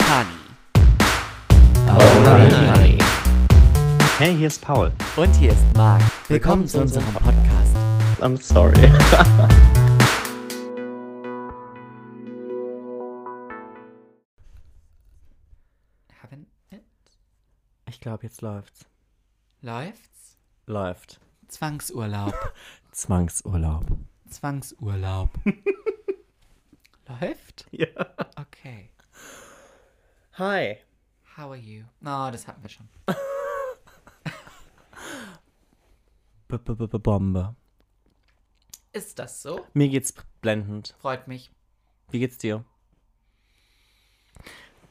Honey. Honey. Hey, hier ist Paul. Und hier ist Marc. Willkommen zu unserem Podcast. I'm sorry. Haben it? Ich glaube, jetzt läuft's. Läuft's? Läuft. Zwangsurlaub. Zwangsurlaub. Zwangsurlaub. Läuft? Ja. Okay. Hi. How are you? No, das hatten wir schon. B -b -b -b Bombe. Ist das so? Mir geht's blendend. Freut mich. Wie geht's dir?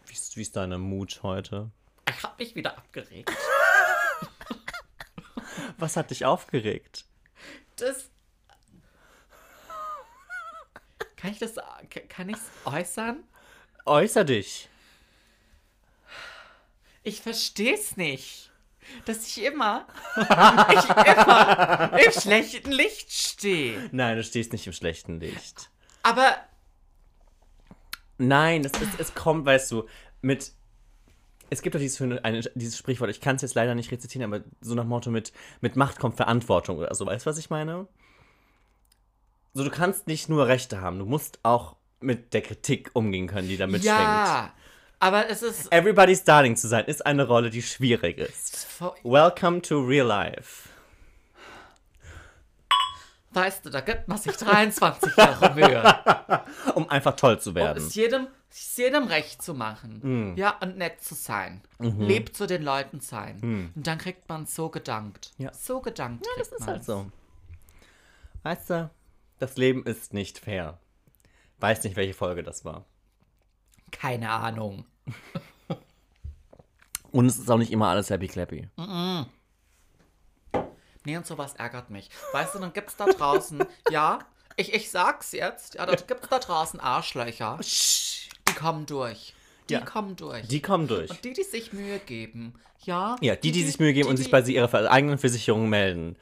Wie ist, wie ist deine Mut heute? Ich hab mich wieder abgeregt. Was hat dich aufgeregt? Das. Kann ich das. Kann ich's äußern? Äußer dich. Ich versteh's nicht. Dass ich immer. ich immer im schlechten Licht stehe. Nein, du stehst nicht im schlechten Licht. Aber. Nein, es, ist, es kommt, weißt du, mit. Es gibt doch dieses, eine, dieses Sprichwort, ich kann es jetzt leider nicht rezitieren, aber so nach Motto mit, mit Macht kommt Verantwortung oder so. Weißt du, was ich meine? So, du kannst nicht nur Rechte haben, du musst auch mit der Kritik umgehen können, die da mitschwingt. Ja. Aber es ist. Everybody's Darling zu sein, ist eine Rolle, die schwierig ist. Welcome to real life. Weißt du, da gibt man sich 23 Jahre Mühe. Um einfach toll zu Um werden. es jedem, es jedem recht zu machen. Mm. Ja, und nett zu sein. Mhm. Lieb zu den Leuten sein. Und dann kriegt man so gedankt. Ja. So gedankt. Ja, das ist man's. halt so. Weißt du, das Leben ist nicht fair. Weiß nicht, welche Folge das war. Keine Ahnung. Und es ist auch nicht immer alles happy clappy. Nee, und sowas ärgert mich. Weißt du, dann gibt's da draußen, ja, ich, ich sag's jetzt, ja, da gibt's da draußen Arschlöcher. Die kommen durch. Die Ja. kommen durch. Die kommen durch. und die, die sich Mühe geben, ja. Ja, die, die sich Mühe geben und sich bei sie ihrer eigenen Versicherung melden.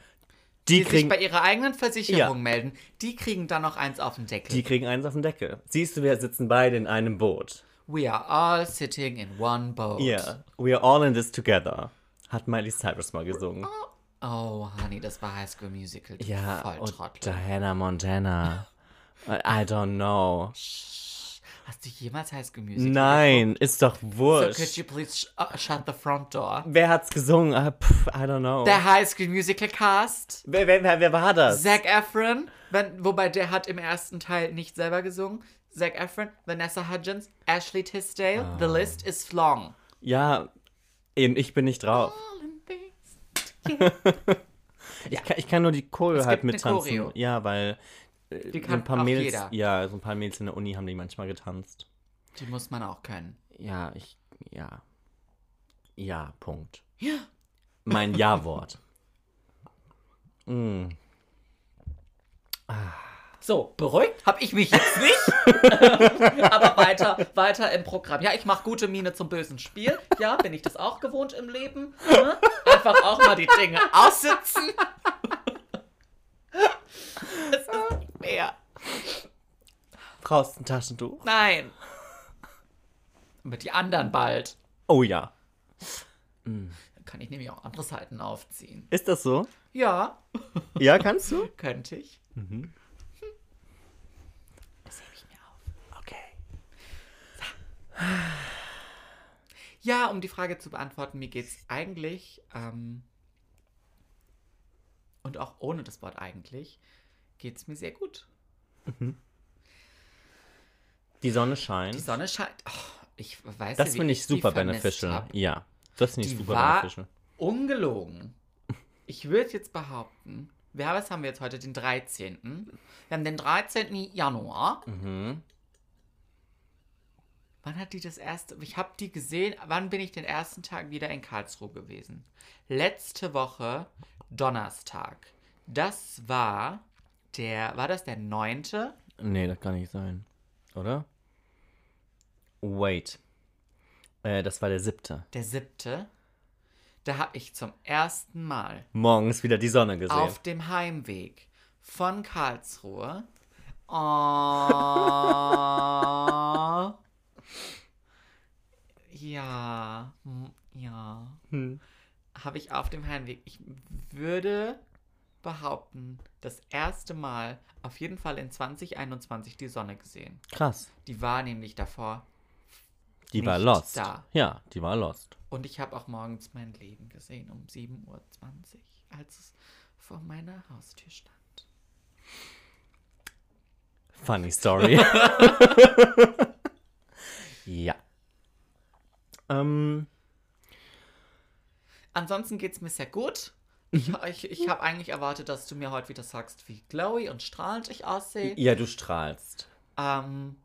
Die, die kriegen, sich bei ihrer eigenen Versicherung Ja. melden, die kriegen dann noch eins auf den Deckel. die kriegen eins auf den Deckel. Siehst du, wir sitzen beide in einem Boot. We are all sitting in one boat. Yeah, we are all in this together. Hat Miley Cyrus mal gesungen. Oh, Honey, das war High School Musical. Ja, und. Diana Montana. I don't know. Hast du jemals High School Musical Nein, ist doch geguckt? So, wurscht. could you please sh uh, shut the front door? Wer hat's gesungen? Ah, pff, I don't know. Der High School Musical Cast. Wer, wer, wer, wer war das? Zac Efron, wenn, wobei der hat im ersten Teil nicht selber gesungen. Zac Efron, Vanessa Hudgens, Ashley Tisdale. The Ah. list is long. Ja, eben, ich bin nicht drauf. Ich, kann, ich kann nur die Choreo halt mittanzen. Ja, weil äh, Die so kann ein paar Mädels, jeder. ja, so ein paar Mädels in der Uni haben die manchmal getanzt. Die muss man auch können. Ja, ich, ja. Ja, Punkt. Ja. Mein Ja-Wort. mm. So, beruhigt habe ich mich jetzt nicht. Aber weiter, weiter im Programm. Ja, ich mache gute Miene zum bösen Spiel. Ja, bin ich das auch gewohnt im Leben? Ne? Einfach auch mal die Dinge aussitzen. Es ist nicht mehr. Brauchst ein Taschentuch? Nein. Mit die anderen bald. Oh ja. Dann kann ich nämlich auch andere Seiten aufziehen. Ist das so? Ja, Ja, kannst du? könnte ich. Mhm. Das hebe ich mir auf. Okay. Ja, um die Frage zu beantworten, mir geht's eigentlich, ähm, und auch ohne das Wort eigentlich, geht's mir sehr gut. Die Sonne scheint. Die Sonne scheint. Oh, ich weiß das ja, finde ich super beneficial. hab. Ja, das finde ich super war beneficial. ungelogen. Ich würde jetzt behaupten, wir haben, was haben wir jetzt heute? Den 13. Wir haben den 13. Januar. Mhm. Wann hat die das erste? Ich habe die gesehen. Wann bin ich den ersten Tag wieder in Karlsruhe gewesen? Letzte Woche Donnerstag. Das war der. War das der 9.? Nee, das kann nicht sein. Oder? Wait. Äh, das war der siebte. Der 7. Da habe ich zum ersten Mal Morgens wieder die Sonne gesehen. auf dem Heimweg von Karlsruhe. Oh, ja, ja. Hm. Habe ich auf dem Heimweg. Ich würde behaupten, das erste Mal auf jeden Fall in 2021 die Sonne gesehen. Krass. Die war nämlich davor. Die war lost. Da. Ja, die war lost. Und ich habe auch morgens mein Leben gesehen um 7.20 Uhr, als es vor meiner Haustür stand. Funny story. ja. Ähm, Ansonsten geht es mir sehr gut. Ich, ich, ich habe eigentlich erwartet, dass du mir heute wieder sagst, wie glowy und strahlend ich aussehe. ja, du strahlst. Ähm,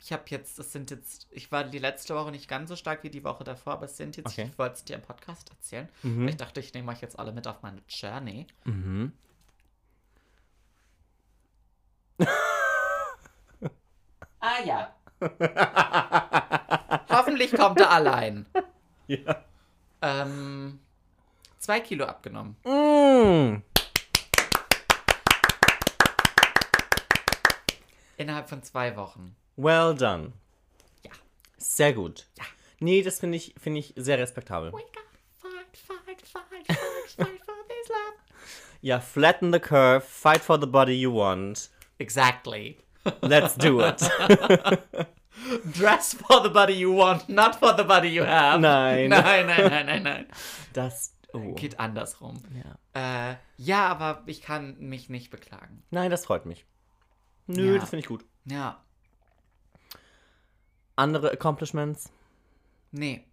ich habe jetzt, es sind jetzt, ich war die letzte Woche nicht ganz so stark wie die Woche davor, aber es sind jetzt, Okay. ich wollte es dir im Podcast erzählen. Mhm. Ich dachte, ich nehme euch jetzt alle mit auf meine Journey. Mhm. Ah ja. Hoffentlich kommt er allein. Ja. Ähm, zwei Kilo abgenommen. Mm. Innerhalb von zwei Wochen. Well done. Ja. Sehr gut. Ja. Nee, das finde ich, finde ich sehr respektabel. Gotta fight, fight, fight, fight, fight for this love. Ja, flatten the curve, fight for the body you want. Exactly. Let's do it. Dress for the body you want, not for the body you have. Nein. Nein, nein, nein, nein, nein. Das. Oh. Geht andersrum. Ja. Äh, ja, aber ich kann mich nicht beklagen. Nein, das freut mich. Nö, Ja. das finde ich gut. Ja. Andere Accomplishments? Nee.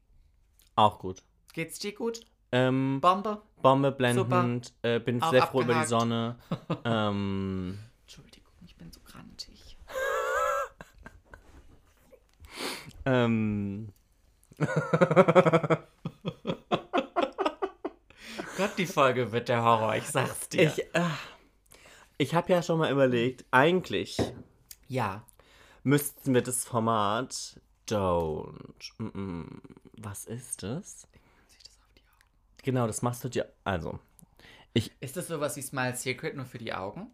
Auch gut. Geht's dir gut? Ähm, Bombe? Bombe blendend, äh, bin Auch sehr froh über die abgehakt. Sonne. ähm, Entschuldigung, ich bin so grantig. Ähm, Gott, die Folge wird der Horror, ich sag's dir. ich äh, ich habe ja schon mal überlegt, eigentlich ja. müssten wir das Format Don't. Mm -mm, was ist das? Das? Genau, das machst du dir. Also, Ist das sowas wie Smile Secret nur für die Augen?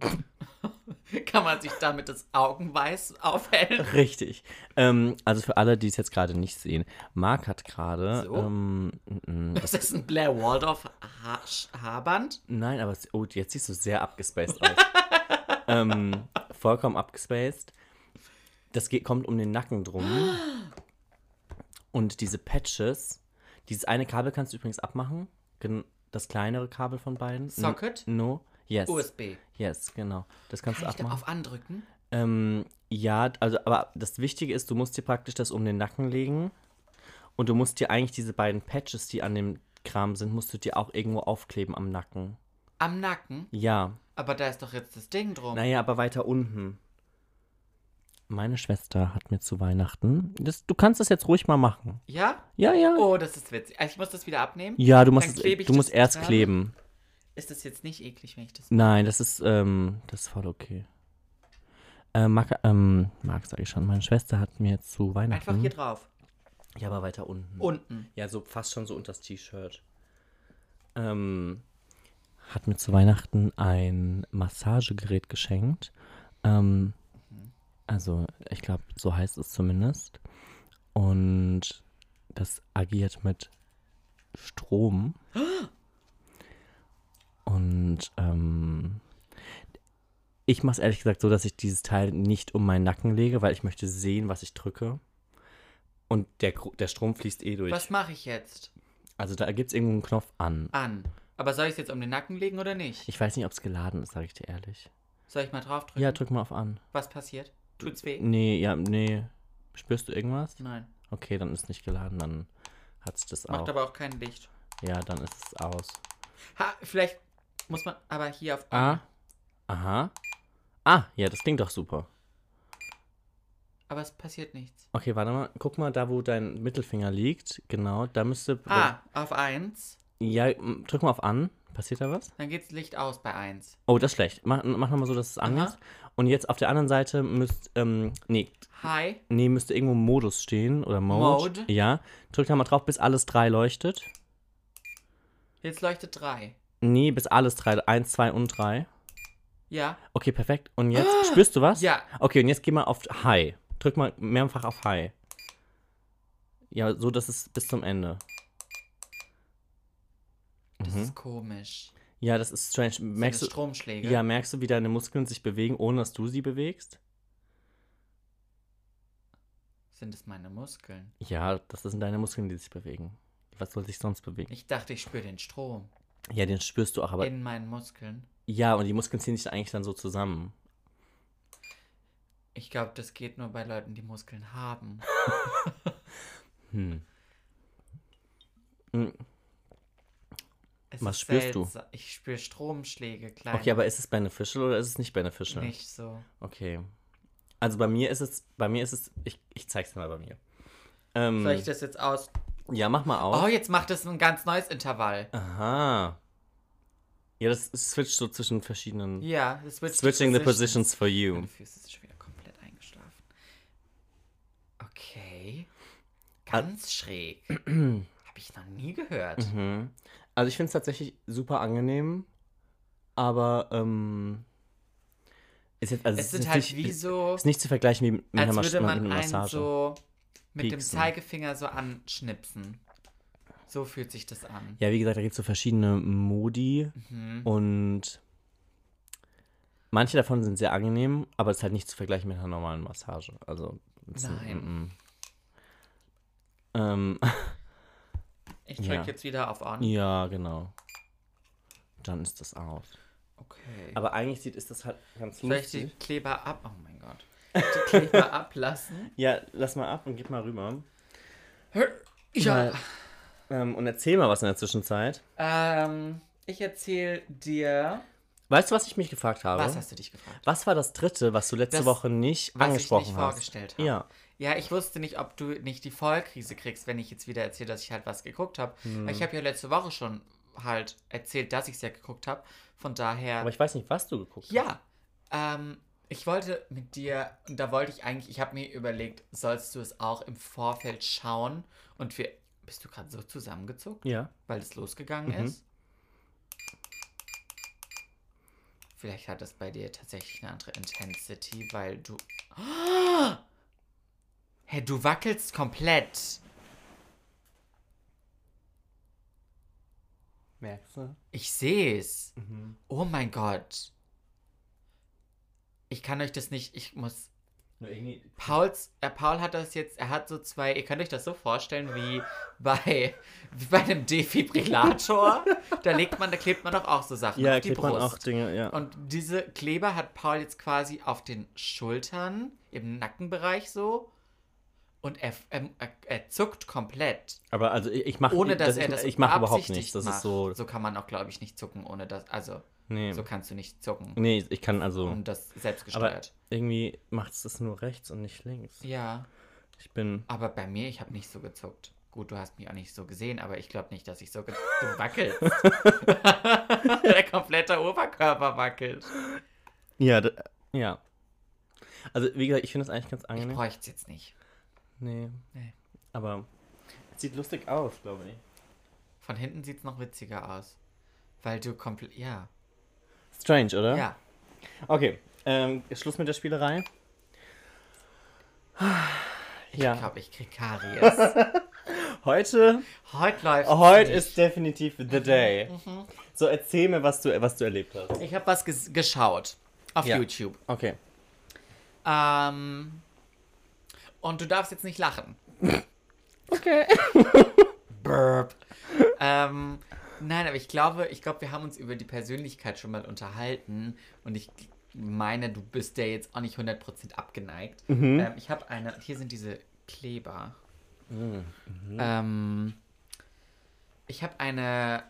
Kann man sich damit das Augenweiß aufhellen? richtig. Ähm, also für alle, die es jetzt gerade nicht sehen, Marc hat gerade. So? Ähm, Das ist ein Blair Waldorf ha Haarband. Nein, aber oh, jetzt siehst du sehr abgespaced aus. ähm, vollkommen abgespaced. Das geht, kommt um den Nacken drum. Und diese Patches, dieses eine Kabel kannst du übrigens abmachen. Das kleinere Kabel von beiden. Socket? No. Yes. USB. Yes, genau. Das kannst Kann du ich da abmachen. auf andrücken? Ähm, ja, also, aber das Wichtige ist, du musst dir praktisch das um den Nacken legen. Und du musst dir eigentlich diese beiden Patches, die an dem Kram sind, musst du dir auch irgendwo aufkleben am Nacken. Am Nacken? Ja. Aber da ist doch jetzt das Ding drum. Naja, aber weiter unten. Meine Schwester hat mir zu Weihnachten. Das, du kannst das jetzt ruhig mal machen. Ja? Ja, ja. Oh, das ist witzig. Also ich muss das wieder abnehmen. Ja, du musst, es, du musst erst dran. kleben. Ist das jetzt nicht eklig, wenn ich das Nein, das ist, ähm, das ist voll okay. Äh, Marc, ähm, Marc sag ich schon, meine Schwester hat mir zu Weihnachten. Einfach hier drauf. Ja, aber weiter unten. Unten. Ja, so fast schon so unter das T-Shirt. Ähm, hat mir zu Weihnachten ein Massagegerät geschenkt. Ähm, also, ich glaube, so heißt es zumindest. Und das agiert mit Strom. Und ähm, ich mache es ehrlich gesagt so, dass ich dieses Teil nicht um meinen Nacken lege, weil ich möchte sehen, was ich drücke. Und der, der Strom fließt eh durch. Was mache ich jetzt? Also da gibt es irgendwo einen Knopf an. An. Aber soll ich es jetzt um den Nacken legen oder nicht? Ich weiß nicht, ob es geladen ist, sage ich dir ehrlich. Soll ich mal draufdrücken? Ja, drück mal auf an. Was passiert? Tut's weh? Nee, ja, nee. Spürst du irgendwas? Nein. Okay, dann ist nicht geladen, dann hat es das Macht auch. aber auch kein Licht. Ja, dann ist es aus. Ha, vielleicht muss man aber hier auf Ah. Aha. Ah, ja, das klingt doch super. Aber es passiert nichts. Okay, warte mal. Guck mal, da wo dein Mittelfinger liegt. Genau, da müsste. Ah, auf 1. Ja, drück mal auf an. Passiert da was? Dann geht's Licht aus bei 1. Oh, das ist schlecht. Mach, mach nochmal so, dass es an ist. Und jetzt auf der anderen Seite müsst, ähm, nee, Hi. nee, müsste irgendwo Modus stehen oder Mode. Mode. Ja. Drück da mal drauf, bis alles drei leuchtet. Jetzt leuchtet 3. Nee, bis alles drei. Eins, zwei und drei. Ja. Okay, perfekt. Und jetzt, spürst du was? Ja. Okay, und jetzt geh mal auf High. Drück mal mehrfach auf High. Ja, so, dass es bis zum Ende. Das ist komisch. Ja, das ist strange. Merkst du du, Stromschläge? ja, merkst du, wie deine Muskeln sich bewegen, ohne dass du sie bewegst? Sind es meine Muskeln? Ja, das sind deine Muskeln, die sich bewegen. Was soll sich sonst bewegen? Ich dachte, ich spüre den Strom Ja, den spürst du auch, aber in meinen Muskeln. ja, und die Muskeln ziehen sich eigentlich dann so zusammen. Ich glaube, das geht nur bei Leuten, die Muskeln haben. Hm. Hm. Es Was spürst du? Ich spüre Stromschläge, kleine. Okay, aber ist es beneficial oder ist es nicht beneficial? Nicht so. Okay. Also bei mir ist es, bei mir ist es, ich, ich zeig's dir mal bei mir. Ähm, Soll ich das jetzt aus... ja, mach mal auf. Oh, jetzt macht es ein ganz neues Intervall. Aha. Ja, das switcht so zwischen verschiedenen. Ja, das wird Switching the positions for you. Meine Füße sind schon wieder komplett eingeschlafen. Okay. Ganz schräg. Habe ich noch nie gehört. Mhm. Also ich finde es tatsächlich super angenehm, aber ähm, ist jetzt, also Es ist halt nicht, wie so, ist nicht zu vergleichen wie mit einer, Mas würde mit man einer einen Massage. so mit dem Pieksen. Zeigefinger so anschnipsen. So fühlt sich das an. Ja, wie gesagt, da gibt es so verschiedene Modi Mhm. und manche davon sind sehr angenehm, aber es ist halt nicht zu vergleichen mit einer normalen Massage. Also Nein. mm, mm. Ähm, Ich drücke Ja. jetzt wieder auf On. ja, genau. Dann ist das aus. Okay. Aber eigentlich sieht ist das halt ganz Soll ich die lustig. Kleber ab... Oh mein Gott. Die Kleber ablassen? Ja, lass mal ab und gib mal rüber. Ja. Weil- Ähm, und erzähl mal was in der Zwischenzeit. Ähm, ich erzähle dir... Weißt du, was ich mich gefragt habe? Was hast du dich gefragt? Was war das dritte, was du letzte Das, Woche nicht was ich angesprochen nicht hast? vorgestellt habe. Ja. Ja, ich wusste nicht, ob du nicht die Vollkrise kriegst, wenn ich jetzt wieder erzähle, dass ich halt was geguckt habe. Hm. Ich habe ja letzte Woche schon halt erzählt, dass ich es ja geguckt habe. Von daher. Aber ich weiß nicht, was du geguckt hast. ja. Ähm, ich wollte mit dir, und da wollte ich eigentlich, ich habe mir überlegt, sollst du es auch im Vorfeld schauen? Und wir. Bist du gerade so zusammengezuckt, Ja. weil es losgegangen Mhm. ist? Vielleicht hat das bei dir tatsächlich eine andere Intensity, weil du. Oh! Hä, du wackelst komplett. Merkst du? Ich sehe es. Mhm. Oh mein Gott. Ich kann euch das nicht. Ich muss. Pauls, äh, Paul hat das jetzt. Er hat so zwei. Ihr könnt euch das so vorstellen wie bei, wie bei einem Defibrillator. da legt man, da klebt man doch auch so Sachen Ja, auf die Brust. man auch Dinge, ja. Und diese Kleber hat Paul jetzt quasi auf den Schultern, im Nackenbereich so. Und er, er, er, zuckt komplett. Aber also ich, ich mache Ohne dass er das ich mache überhaupt nichts. Das macht. ist so. So kann man auch, glaube ich, nicht zucken, ohne dass. Also, Nee. so kannst du nicht zucken. Nee, ich kann also. Und das selbst Aber irgendwie macht es das nur rechts und nicht links. Ja. Ich bin. Aber bei mir, ich habe nicht so gezuckt. Gut, du hast mich auch nicht so gesehen, aber ich glaube nicht, dass ich so ge du wackelst. Der komplette Oberkörper wackelt. Ja, ja. Also, wie gesagt, ich finde es eigentlich ganz Ich angenehm. bräuchte es jetzt nicht. Nee. Nee. Aber es sieht lustig aus, glaube ich. Von hinten sieht es noch witziger aus. Weil du komplett. Ja. Strange, oder? Ja. Okay, ähm, Schluss mit der Spielerei. Ich Ja. glaube, ich krieg Karies. Heute, Heute läuft. heute ist definitiv the day. So, erzähl mir, was du, was du erlebt hast. Ich habe was ges geschaut. Auf Ja. YouTube. Okay. Ähm. Und du darfst jetzt nicht lachen. Okay. Burp. ähm, nein, aber ich glaube, ich glaube, wir haben uns über die Persönlichkeit schon mal unterhalten und ich meine, du bist der jetzt auch nicht 100% abgeneigt. Ähm, ich habe eine, hier sind diese Kleber. Ähm, ich habe eine,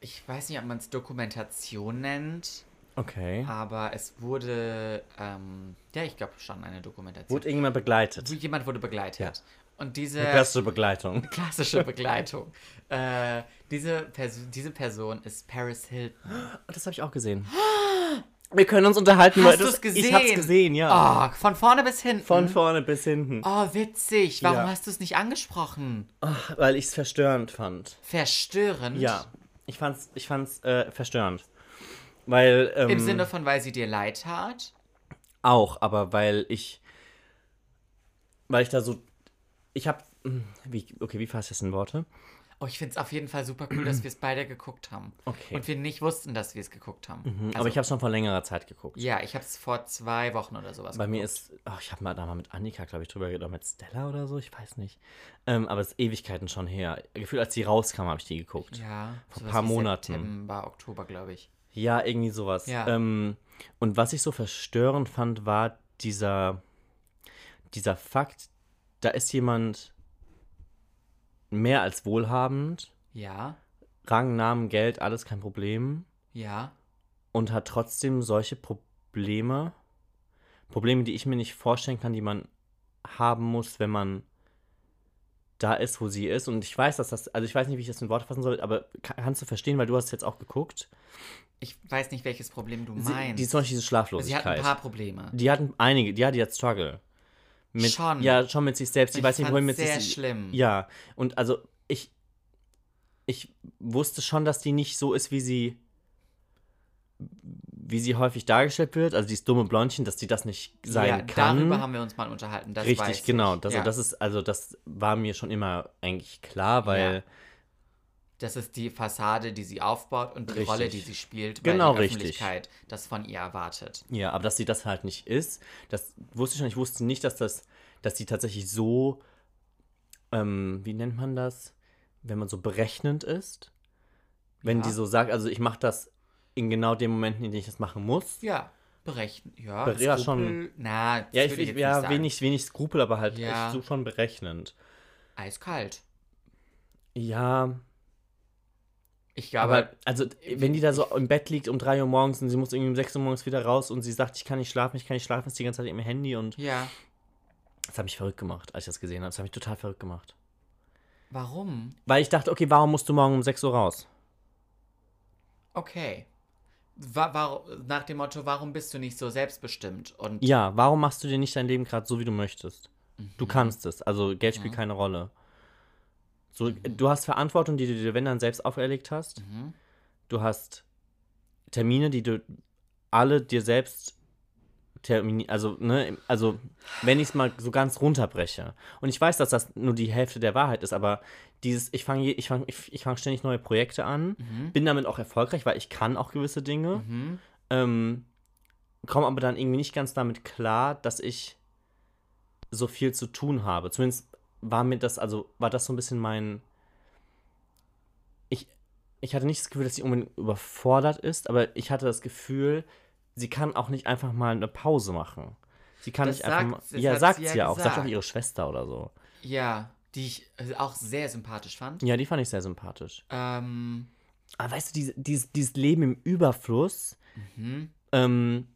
ich weiß nicht, ob man es Dokumentation nennt, Okay. aber es wurde, ähm, ja, ich glaube schon eine Dokumentation. Wurde irgendjemand begleitet? Jemand wurde begleitet. Ja. Und diese Klassische Begleitung. klassische Begleitung. äh, diese, Pers diese Person ist Paris Hilton. Das habe ich auch gesehen. Wir können uns unterhalten, Hast Leute. du's gesehen? Ich hab's gesehen, ja. Oh, von vorne bis hinten. Von vorne bis hinten. Oh, witzig. Warum Ja. hast du es nicht angesprochen? Ach, weil ich es verstörend fand. Verstörend. Ja. Ich fand's, ich fand's äh, verstörend. Weil. Ähm, Im Sinne von, weil sie dir leid tat? Auch, aber weil ich. Weil ich da so. Ich habe Wie, okay, wie fasse ich das in Worte? Oh, ich finde es auf jeden Fall super cool, dass wir es beide geguckt haben. Okay. Und wir nicht wussten, dass wir es geguckt haben. Mhm, Also, aber ich habe schon vor längerer Zeit geguckt. Ja, ich habe es vor zwei Wochen oder sowas Bei mir geguckt. ist, ach, ich habe mal da mal mit Annika, glaube ich, drüber geredet, oder mit Stella oder so, ich weiß nicht. Ähm, aber es ist Ewigkeiten schon her. Gefühlt, als die rauskam, habe ich die geguckt. Ja, Vor sowas paar Monaten. September, Oktober, glaube ich. Ja, irgendwie sowas. Ja. Ähm, und was ich so verstörend fand, war dieser, dieser Fakt, da ist jemand mehr als wohlhabend, Ja, Rang, Namen, Geld, alles kein Problem ja, und hat trotzdem solche Probleme, Probleme, die ich mir nicht vorstellen kann, die man haben muss, wenn man da ist, wo sie ist. Und ich weiß, dass das, also ich weiß nicht, wie ich das in Worte fassen soll, aber ka- kannst du verstehen, weil du hast jetzt auch geguckt. ich weiß nicht, welches Problem du Sie, meinst. die zum Beispiel diese Sie Schlaflosigkeit. hat ein paar Probleme. Die hatten einige, ja, die hat Struggle. Mit, Schon. Ja, schon mit sich selbst. Die Ich weiß nicht, wohin mit sehr sich. schlimm. Ja, und also ich, ich wusste schon, dass die nicht so ist, wie sie, wie sie häufig dargestellt wird. Also dieses dumme Blondchen, dass die das nicht sein ja, kann. darüber haben wir uns mal unterhalten. Richtig, genau. Das, ja. das ist, also das war mir schon immer eigentlich klar, weil. Ja. Das ist die Fassade, die sie aufbaut und die Richtig. Rolle, die sie spielt, Genau, weil die richtig. Öffentlichkeit das von ihr erwartet. Ja, aber dass sie das halt nicht ist, das wusste ich schon. Ich wusste nicht, dass das, dass sie tatsächlich so, ähm, wie nennt man das, wenn man so berechnend ist. Wenn Ja. die so sagt, also ich mache das in genau den Momenten, in denen ich das machen muss. Ja, berechnen. Ja, Be- ja, schon. Na, Ja, ich, ich, ja wenig, wenig Skrupel, aber halt Ja. so schon berechnend. Eiskalt. Ja, Ich glaube, aber also wenn die da so im Bett liegt um 3 Uhr morgens und sie muss irgendwie um 6 Uhr morgens wieder raus und sie sagt, ich kann nicht schlafen, ich kann nicht schlafen, ist die ganze Zeit im Handy und ja. das hat mich verrückt gemacht, als ich das gesehen habe. Das hat mich total verrückt gemacht. Warum? Weil ich dachte, okay, warum musst du morgen um 6 Uhr raus? Okay. Wa wa nach dem Motto, warum bist du nicht so selbstbestimmt? Und Ja, warum machst du dir nicht dein Leben gerade so, wie du möchtest? Mhm. Du kannst es. Also Geld spielt keine Rolle. So, du hast Verantwortung, die du dir, wenn dann selbst auferlegt hast. Mhm. Du hast Termine, die du alle dir selbst termini also, ne, also wenn ich es mal so ganz runterbreche. Und ich weiß, dass das nur die Hälfte der Wahrheit ist, aber dieses, ich fange ich fang, ich, ich fang ständig neue Projekte an, Mhm. bin damit auch erfolgreich, weil ich kann auch gewisse Dinge. Mhm. Ähm, komme aber dann irgendwie nicht ganz damit klar, dass ich so viel zu tun habe. Zumindest war mir das, also war das so ein bisschen mein. Ich, ich hatte nicht das Gefühl, dass sie unbedingt überfordert ist, aber ich hatte das Gefühl, sie kann auch nicht einfach mal eine Pause machen. Sie kann Das nicht einfach sagt- mal. das Ja, sagt sie ja ja auch. Sagt auch ihre Schwester oder so. Ja, die ich äh, auch sehr sympathisch fand. Ja, die fand ich sehr sympathisch. Ähm, Aber weißt du, diese, dieses, dieses Leben im Überfluss, mhm. ähm,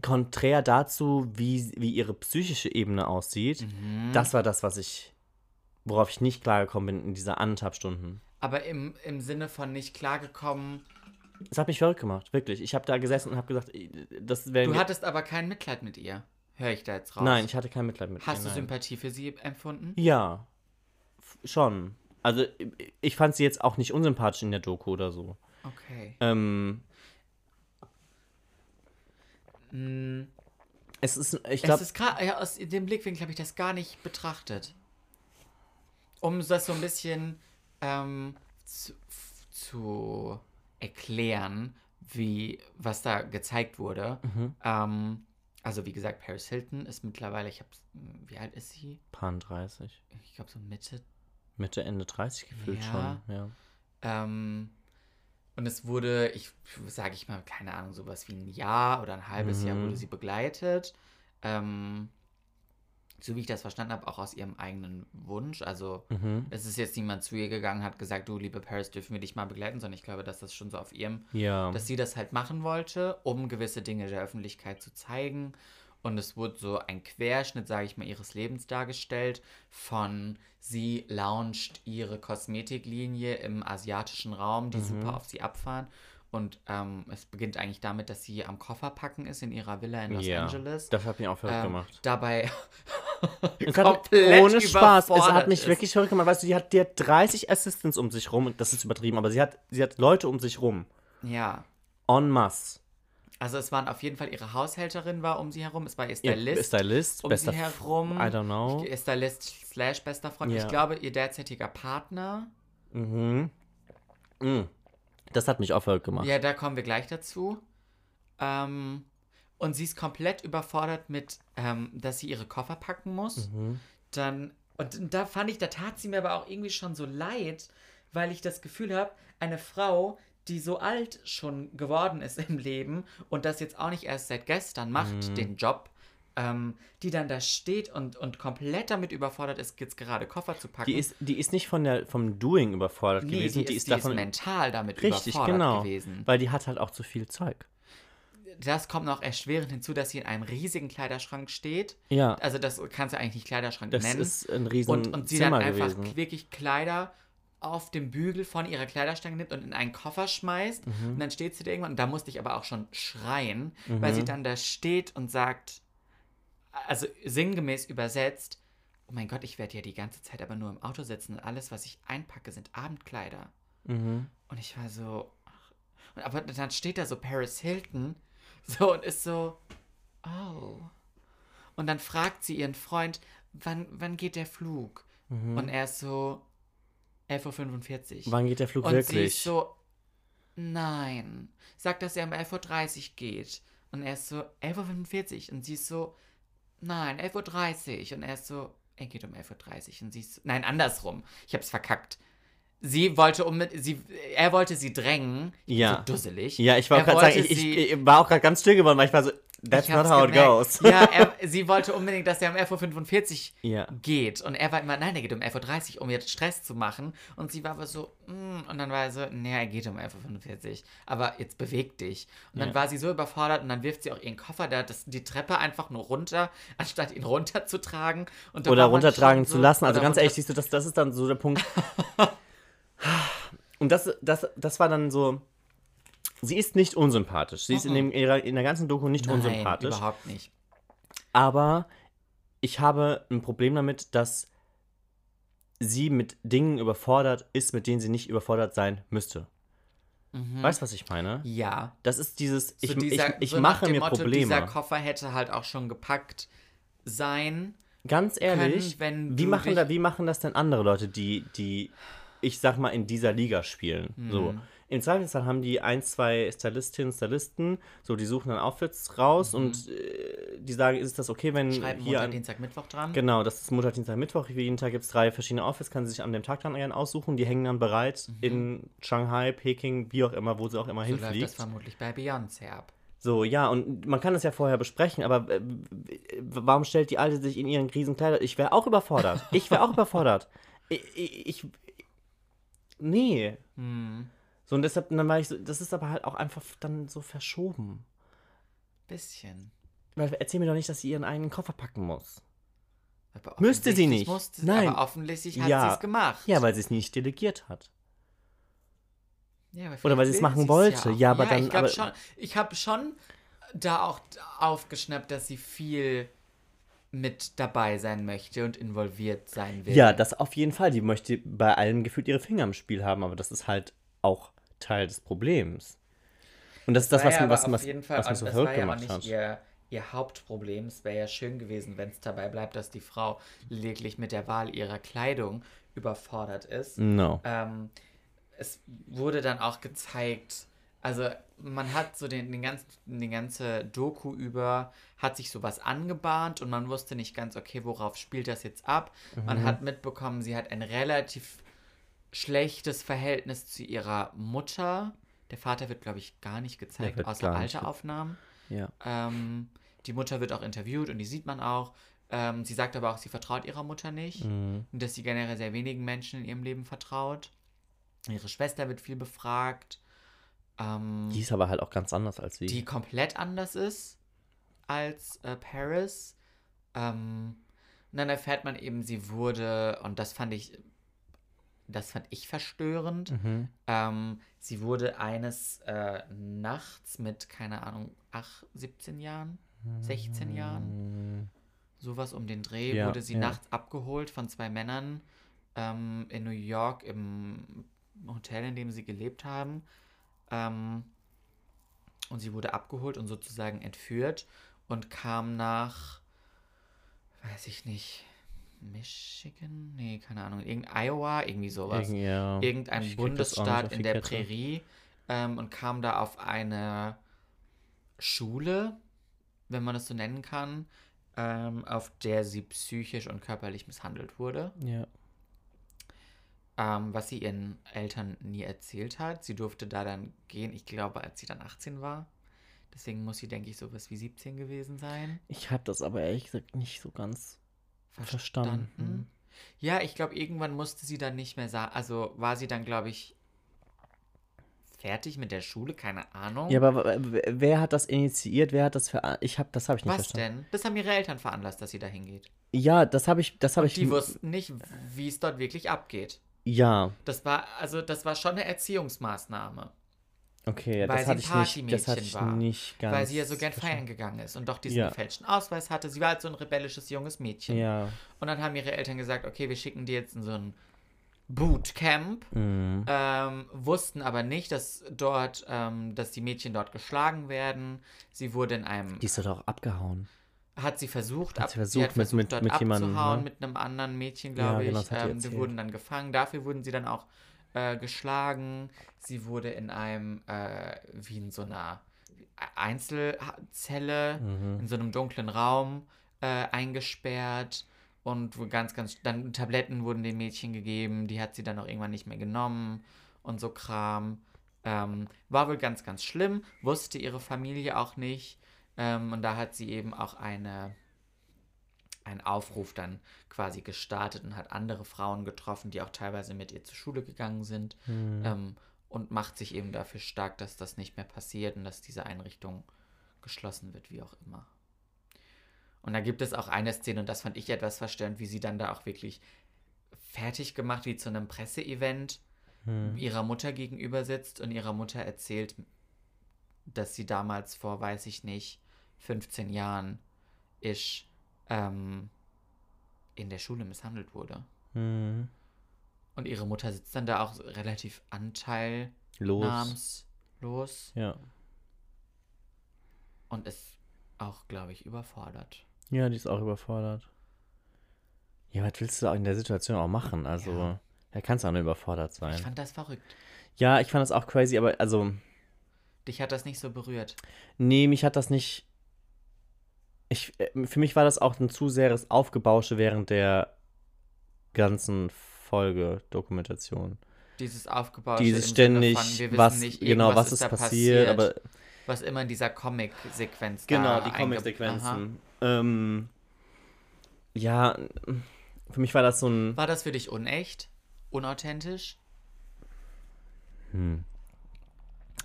konträr dazu, wie, wie ihre psychische Ebene aussieht, Mhm. das war das, was ich, worauf ich nicht klargekommen bin in dieser anderthalb Stunden. Aber im, im Sinne von nicht klargekommen, Es hat mich verrückt gemacht, wirklich. Ich habe da gesessen und habe gesagt, äh, das wäre. du hattest aber kein Mitleid mit ihr. Höre ich da jetzt raus? Nein, ich hatte kein Mitleid mit Hast ihr. du nein. Sympathie für sie empfunden? Ja, schon. Also ich- fand sie jetzt auch nicht unsympathisch in der Doku oder so. Okay. Ähm, Mm, es ist, ich glaube, ja, aus dem Blickwinkel habe ich das gar nicht betrachtet. Um das so ein bisschen ähm, zu, zu erklären, wie, was da gezeigt wurde. Mhm. Ähm, also wie gesagt, Paris Hilton ist mittlerweile, ich habe, wie alt ist sie? Pan 30. Ich glaube so Mitte Mitte, Ende 30 gefühlt Ja. schon. Ja. Ähm, und es wurde, ich sage ich mal, keine Ahnung, sowas wie ein Jahr oder ein halbes Jahr Mhm. wurde sie begleitet. Ähm, so wie ich das verstanden habe, auch aus ihrem eigenen Wunsch. Also Mhm. es ist jetzt niemand zu ihr gegangen, hat gesagt, du liebe Paris, dürfen wir dich mal begleiten, sondern ich glaube, dass das schon so auf ihrem, Ja. dass sie das halt machen wollte, um gewisse Dinge der Öffentlichkeit zu zeigen. Und es wurde so ein Querschnitt, sage ich mal, ihres Lebens dargestellt. Von sie launcht ihre Kosmetiklinie im asiatischen Raum, Mhm. die super auf sie abfahren. Und ähm, es beginnt eigentlich damit, dass sie am Kofferpacken ist in ihrer Villa in Los ja. Angeles. Das hat mich auch verrückt Ähm, gemacht. Dabei ohne Spaß. Es hat mich ist. wirklich verrückt gemacht. Weißt du, die hat, die hat 30 Assistants um sich rum. und Das ist übertrieben, aber sie hat, sie hat Leute um sich rum. Ja. En masse. Also es waren auf jeden Fall ihre Haushälterin war um sie herum, es war ihr Ihr Stylist. Stylist, um bester sie herum. I don't know. Ihr Stylist slash bester Freund. Ja. Ich glaube, ihr derzeitiger Partner. Mhm. Mhm. Das hat mich auch verrückt gemacht. Ja, da kommen wir gleich dazu. Ähm, und sie ist komplett überfordert mit, ähm, dass sie ihre Koffer packen muss. Mhm. Dann, und da fand ich, da tat sie mir aber auch irgendwie schon so leid, weil ich das Gefühl habe, eine Frau, die so alt schon geworden ist im Leben und das jetzt auch nicht erst seit gestern macht, Mhm. den Job, ähm, die dann da steht und, und komplett damit überfordert ist, jetzt gerade Koffer zu packen. Die ist, die ist nicht von der, vom Doing überfordert nee, gewesen, die, ist, die davon ist mental damit richtig, überfordert genau, gewesen. weil die hat halt auch zu viel Zeug. Das kommt noch erschwerend hinzu, dass sie in einem riesigen Kleiderschrank steht. Ja, Also das kannst du eigentlich nicht Kleiderschrank das nennen. ist ein riesen und, und sie dann Zimmer einfach gewesen. wirklich Kleider auf dem Bügel von ihrer Kleiderstange nimmt und in einen Koffer schmeißt. Mhm. Und dann steht sie da irgendwann, und da musste ich aber auch schon schreien, weil sie dann da steht und sagt, also sinngemäß übersetzt, oh mein Gott, ich werde ja die ganze Zeit aber nur im Auto sitzen und alles, was ich einpacke, sind Abendkleider. Mhm. Und ich war so, ach. Und aber dann steht da so Paris Hilton so und ist so, oh. Und dann fragt sie ihren Freund, wann, wann geht der Flug? Und er ist so, 11.45 Uhr. Wann geht der Flug und sie wirklich? ist so, nein. Sagt, dass er um 11.30 Uhr geht. Und er ist so, 11.45 Uhr. Und sie ist so, nein, 11.30 Uhr. Und er ist so, er geht um 11.30 Uhr. Und sie ist so, nein, andersrum. Ich hab's verkackt. Sie wollte um sie, er wollte sie drängen. Ja. So dusselig. ja, ich war Er gerade sagen, wollte ich, ich, ich war auch gerade ganz still geworden, weil ich war so, that's not how it gemerkt. goes. Ja, er, sie wollte unbedingt, dass er um 11.45 Uhr Ja. geht. Und er war immer, nein, er geht um 11.30 Uhr, um jetzt Stress zu machen. Und sie war aber so, mm, und dann war er so, nee, er geht um 11.45 Uhr. Aber jetzt beweg dich. Und dann Ja. war sie so überfordert und dann wirft sie auch ihren Koffer da, das, die Treppe einfach nur runter, anstatt ihn runterzutragen. Und Oder runtertragen schon zu so- lassen. Also ganz ehrlich, siehst du, das, das ist dann so der Punkt. Und das, das, das war dann so. Sie ist nicht unsympathisch. Sie ist in, dem, ihrer, in der ganzen Doku nicht Nein, unsympathisch. überhaupt nicht. Aber ich habe ein Problem damit, dass sie mit Dingen überfordert ist, mit denen sie nicht überfordert sein müsste. Weißt du, was ich meine? Ja. Das ist dieses, ich, Mhm. So dieser- ich, ich so mache mir Motto, Probleme. Dieser Koffer hätte halt auch schon gepackt sein. Ganz ehrlich, wenn wie, machen da, wie machen das denn andere Leute, die, die, ich sag mal, in dieser Liga spielen? Mhm. So. Im Zweifelsfall haben die ein, zwei Stylistinnen, Stylisten, so, die suchen dann Outfits raus und äh, die sagen, ist das okay, wenn Mhm. Schreiben hier Montag, Dienstag, Mittwoch dran. Genau, das ist Montag, Dienstag, Mittwoch. Jeden Tag gibt es drei verschiedene Outfits, kann sie sich an dem Tag dann gerne aussuchen. Die hängen dann bereit in Shanghai, Peking, wie auch immer, wo sie auch immer Mhm. so läuft das hinfliegt. vermutlich bei Beyoncé ab. So, ja, und man kann das ja vorher besprechen, aber äh, warum stellt die Alte sich in ihren Riesenkleider? Ich wäre auch überfordert. Ich wäre auch überfordert. Ich, ich, ich. Nee. Hm. So, und deshalb, dann war ich so, das ist aber halt auch einfach dann so verschoben. Bisschen. Weil erzähl mir doch nicht, dass sie ihren eigenen Koffer packen muss. Aber Müsste sie nicht. Musste, Nein. Aber offensichtlich hat Ja. sie es gemacht. Ja, weil sie es nicht delegiert hat. Ja, Oder weil sie es machen wollte. auch. Ja, aber dann- Ich glaube aber- schon, ich habe schon da auch aufgeschnappt, dass sie viel mit dabei sein möchte und involviert sein will. Ja, das auf jeden Fall. Die möchte bei allem gefühlt ihre Finger im Spiel haben, aber das ist halt auch Teil des Problems. Und das ist das, was, ja was, was, jeden Fall, was und so das verrückt gemacht nicht hat. Ihr, ihr Hauptproblem. Es wäre ja schön gewesen, wenn es dabei bleibt, dass die Frau lediglich mit der Wahl ihrer Kleidung überfordert ist. No. Ähm, es wurde dann auch gezeigt, also man hat so den, den ganzen, die ganze Doku über, hat sich sowas angebahnt und man wusste nicht ganz, okay, worauf spielt das jetzt ab. Mhm. Man hat mitbekommen, sie hat ein relativ schlechtes Verhältnis zu ihrer Mutter. Der Vater wird, glaube ich, gar nicht gezeigt, außer alte Aufnahmen. Ja. Ähm, die Mutter wird auch interviewt und die sieht man auch. Ähm, sie sagt aber auch, sie vertraut ihrer Mutter nicht Mhm. und dass sie generell sehr wenigen Menschen in ihrem Leben vertraut. Ihre Schwester wird viel befragt, ähm, Die ist aber halt auch ganz anders als sie. die komplett anders ist als äh, Paris. Ähm, und dann erfährt man eben, sie wurde, und das fand ich, das fand ich verstörend, Mhm. ähm, sie wurde eines äh, Nachts mit, keine Ahnung, 8, 17 Jahren, 16 Jahren, sowas um den Dreh, Ja, wurde sie ja. nachts abgeholt von zwei Männern ähm, in New York im Hotel, in dem sie gelebt haben. Ähm, Und sie wurde abgeholt und sozusagen entführt und kam nach, weiß ich nicht, Michigan? Nee, keine Ahnung. Irgendein Iowa, irgendwie sowas. Irgend- ja. Irgendein Ich das Bundesstaat in der Kette. Prärie ähm, und kam da auf eine Schule, wenn man es so nennen kann, ähm, auf der sie psychisch und körperlich misshandelt wurde Ja. ähm, was sie ihren Eltern nie erzählt hat. Sie durfte da dann gehen, ich glaube, als sie dann 18 war. Deswegen muss sie, denke ich, sowas wie 17 gewesen sein. Ich habe das aber ehrlich gesagt nicht so ganz verstanden. Ja, ich glaube, irgendwann musste sie dann nicht mehr sagen. Also war sie dann, glaube ich, fertig mit der Schule, keine Ahnung. Ja, aber wer hat das initiiert? Wer hat das ver ich habe das habe ich nicht was verstanden. denn? Das haben ihre Eltern veranlasst, dass sie da hingeht. Ja, das habe ich das habe ich Die wussten nicht, wie es dort wirklich abgeht. Ja, Das war, also das war schon eine Erziehungsmaßnahme. Okay, ja, Weil das sie hatte ein ich nicht, das hatte ich Partymädchen war. nicht ganz weil sie ja so gern feiern gegangen ist und doch diesen Ja. gefälschten Ausweis hatte. Sie war halt so ein rebellisches junges Mädchen. Ja. Und dann haben ihre Eltern gesagt, okay, wir schicken die jetzt in so ein Bootcamp. Mhm. Ähm, wussten aber nicht, dass dort, ähm, dass die Mädchen dort geschlagen werden. Sie wurde in einem, Die ist doch auch abgehauen. hat sie versucht, Hat ab, sie versucht, hat mit- versucht mit- dort mit jemandem, abzuhauen ne? mit einem anderen Mädchen, Ja, glaube genau, ich. ähm, erzählt. wurden dann gefangen. Dafür wurden sie dann auch äh, geschlagen. Sie wurde in einem, äh, wie in so einer Einzelzelle, Mhm. in so einem dunklen Raum äh, eingesperrt. Und wo ganz, ganz, dann Tabletten wurden den Mädchen gegeben, die hat sie dann auch irgendwann nicht mehr genommen und so Kram. Ähm, war wohl ganz, ganz schlimm, wusste ihre Familie auch nicht. Ähm, und da hat sie eben auch eine, einen Aufruf dann quasi gestartet und hat andere Frauen getroffen, die auch teilweise mit ihr zur Schule gegangen sind. Mhm. Ähm, und macht sich eben dafür stark, dass das nicht mehr passiert und dass diese Einrichtung geschlossen wird, wie auch immer. Und da gibt es auch eine Szene, und das fand ich etwas verstörend, wie sie dann da auch wirklich fertig gemacht, wie zu einem Presseevent Mhm. ihrer Mutter gegenüber sitzt und ihrer Mutter erzählt, dass sie damals vor, weiß ich nicht, 15 Jahren isch, ähm, in der Schule misshandelt wurde. Mhm. Und ihre Mutter sitzt dann da auch relativ anteilnahmslos Los. Ja. und ist auch, glaube ich, überfordert. Ja, die ist auch überfordert. Ja, was willst du auch in der Situation auch machen? Also, Ja. da kannst du auch nur überfordert sein. Ich fand das verrückt. ja, ich fand das auch crazy, aber also, Dich hat das nicht so berührt. nee, mich hat das nicht. Ich, äh, für mich war das auch ein zu sehes Aufgebausche während der ganzen Folge Dokumentation. Dieses aufgebaute Dieses ständig, von, was, nicht, genau, was ist da passiert, aber was immer in dieser Comic-Sequenz Genau, die. Comic-Sequenzen. Ähm, ja, für mich war das so ein. War das für dich unecht? Unauthentisch? Hm.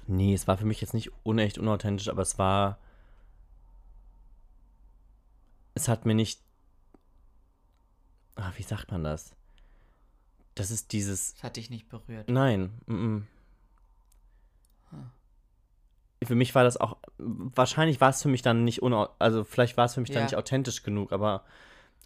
Nee, es war für mich jetzt nicht unecht, unauthentisch, aber es war. Es hat mir nicht. Ah, wie sagt man das? Das ist dieses. Das hat dich nicht berührt. Nein. Mm -mm. Hm. Für mich war das auch. Wahrscheinlich war es für mich dann nicht unau Also, vielleicht war es für mich Ja. dann nicht authentisch genug, aber.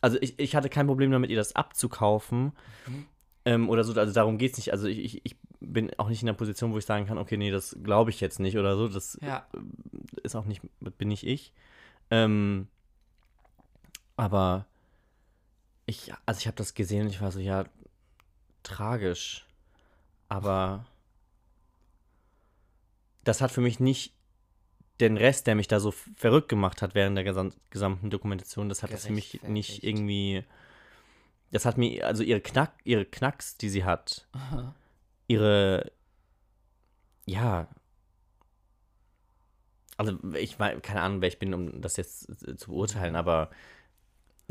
Also, ich, ich hatte kein Problem damit, ihr das abzukaufen. Mhm. Ähm, oder so. Also, darum geht es nicht. Also, ich, ich, ich bin auch nicht in der Position, wo ich sagen kann, okay, nee, das glaube ich jetzt nicht oder so. Das Ja. ist auch nicht. Bin nicht ich. Ähm, aber. Ich, also ich habe das gesehen und ich war so, ja, tragisch. Aber das hat für mich nicht den Rest, der mich da so verrückt gemacht hat während der gesam gesamten Dokumentation, das hat das für mich nicht irgendwie. Das hat mir, also ihre Knack, ihre Knacks, die sie hat, Aha. ihre, ja, also ich war, keine Ahnung, wer ich bin, um das jetzt äh, zu beurteilen, aber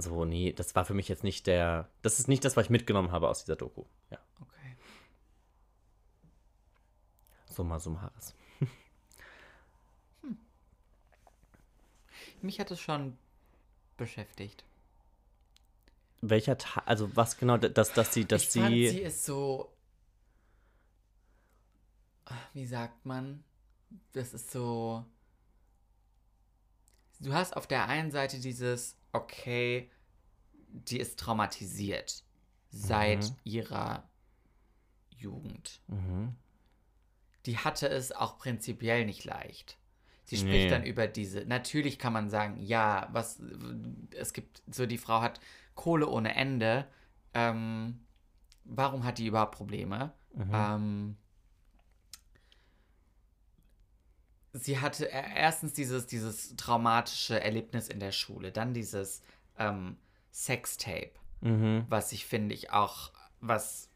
so, nee, das war für mich jetzt nicht der, das ist nicht das, was ich mitgenommen habe aus dieser Doku. Ja, Okay. summa summaris. Mich hat es schon beschäftigt. Welcher Teil, also was genau, dass, dass sie, dass ich fand, sie, sie ist so. Ah, Wie sagt man? Das ist so. Du hast auf der einen Seite dieses, okay, die ist traumatisiert seit Mhm. ihrer Jugend. mhm, Die hatte es auch prinzipiell nicht leicht. Sie spricht Nee. dann über diese. Natürlich kann man sagen, ja, was es gibt so die Frau hat Kohle ohne Ende. Ähm, warum hat die überhaupt Probleme? Mhm. Ähm, sie hatte e- erstens dieses, dieses traumatische Erlebnis in der Schule, dann dieses ähm, Sextape, Mhm. was ich finde ich auch, was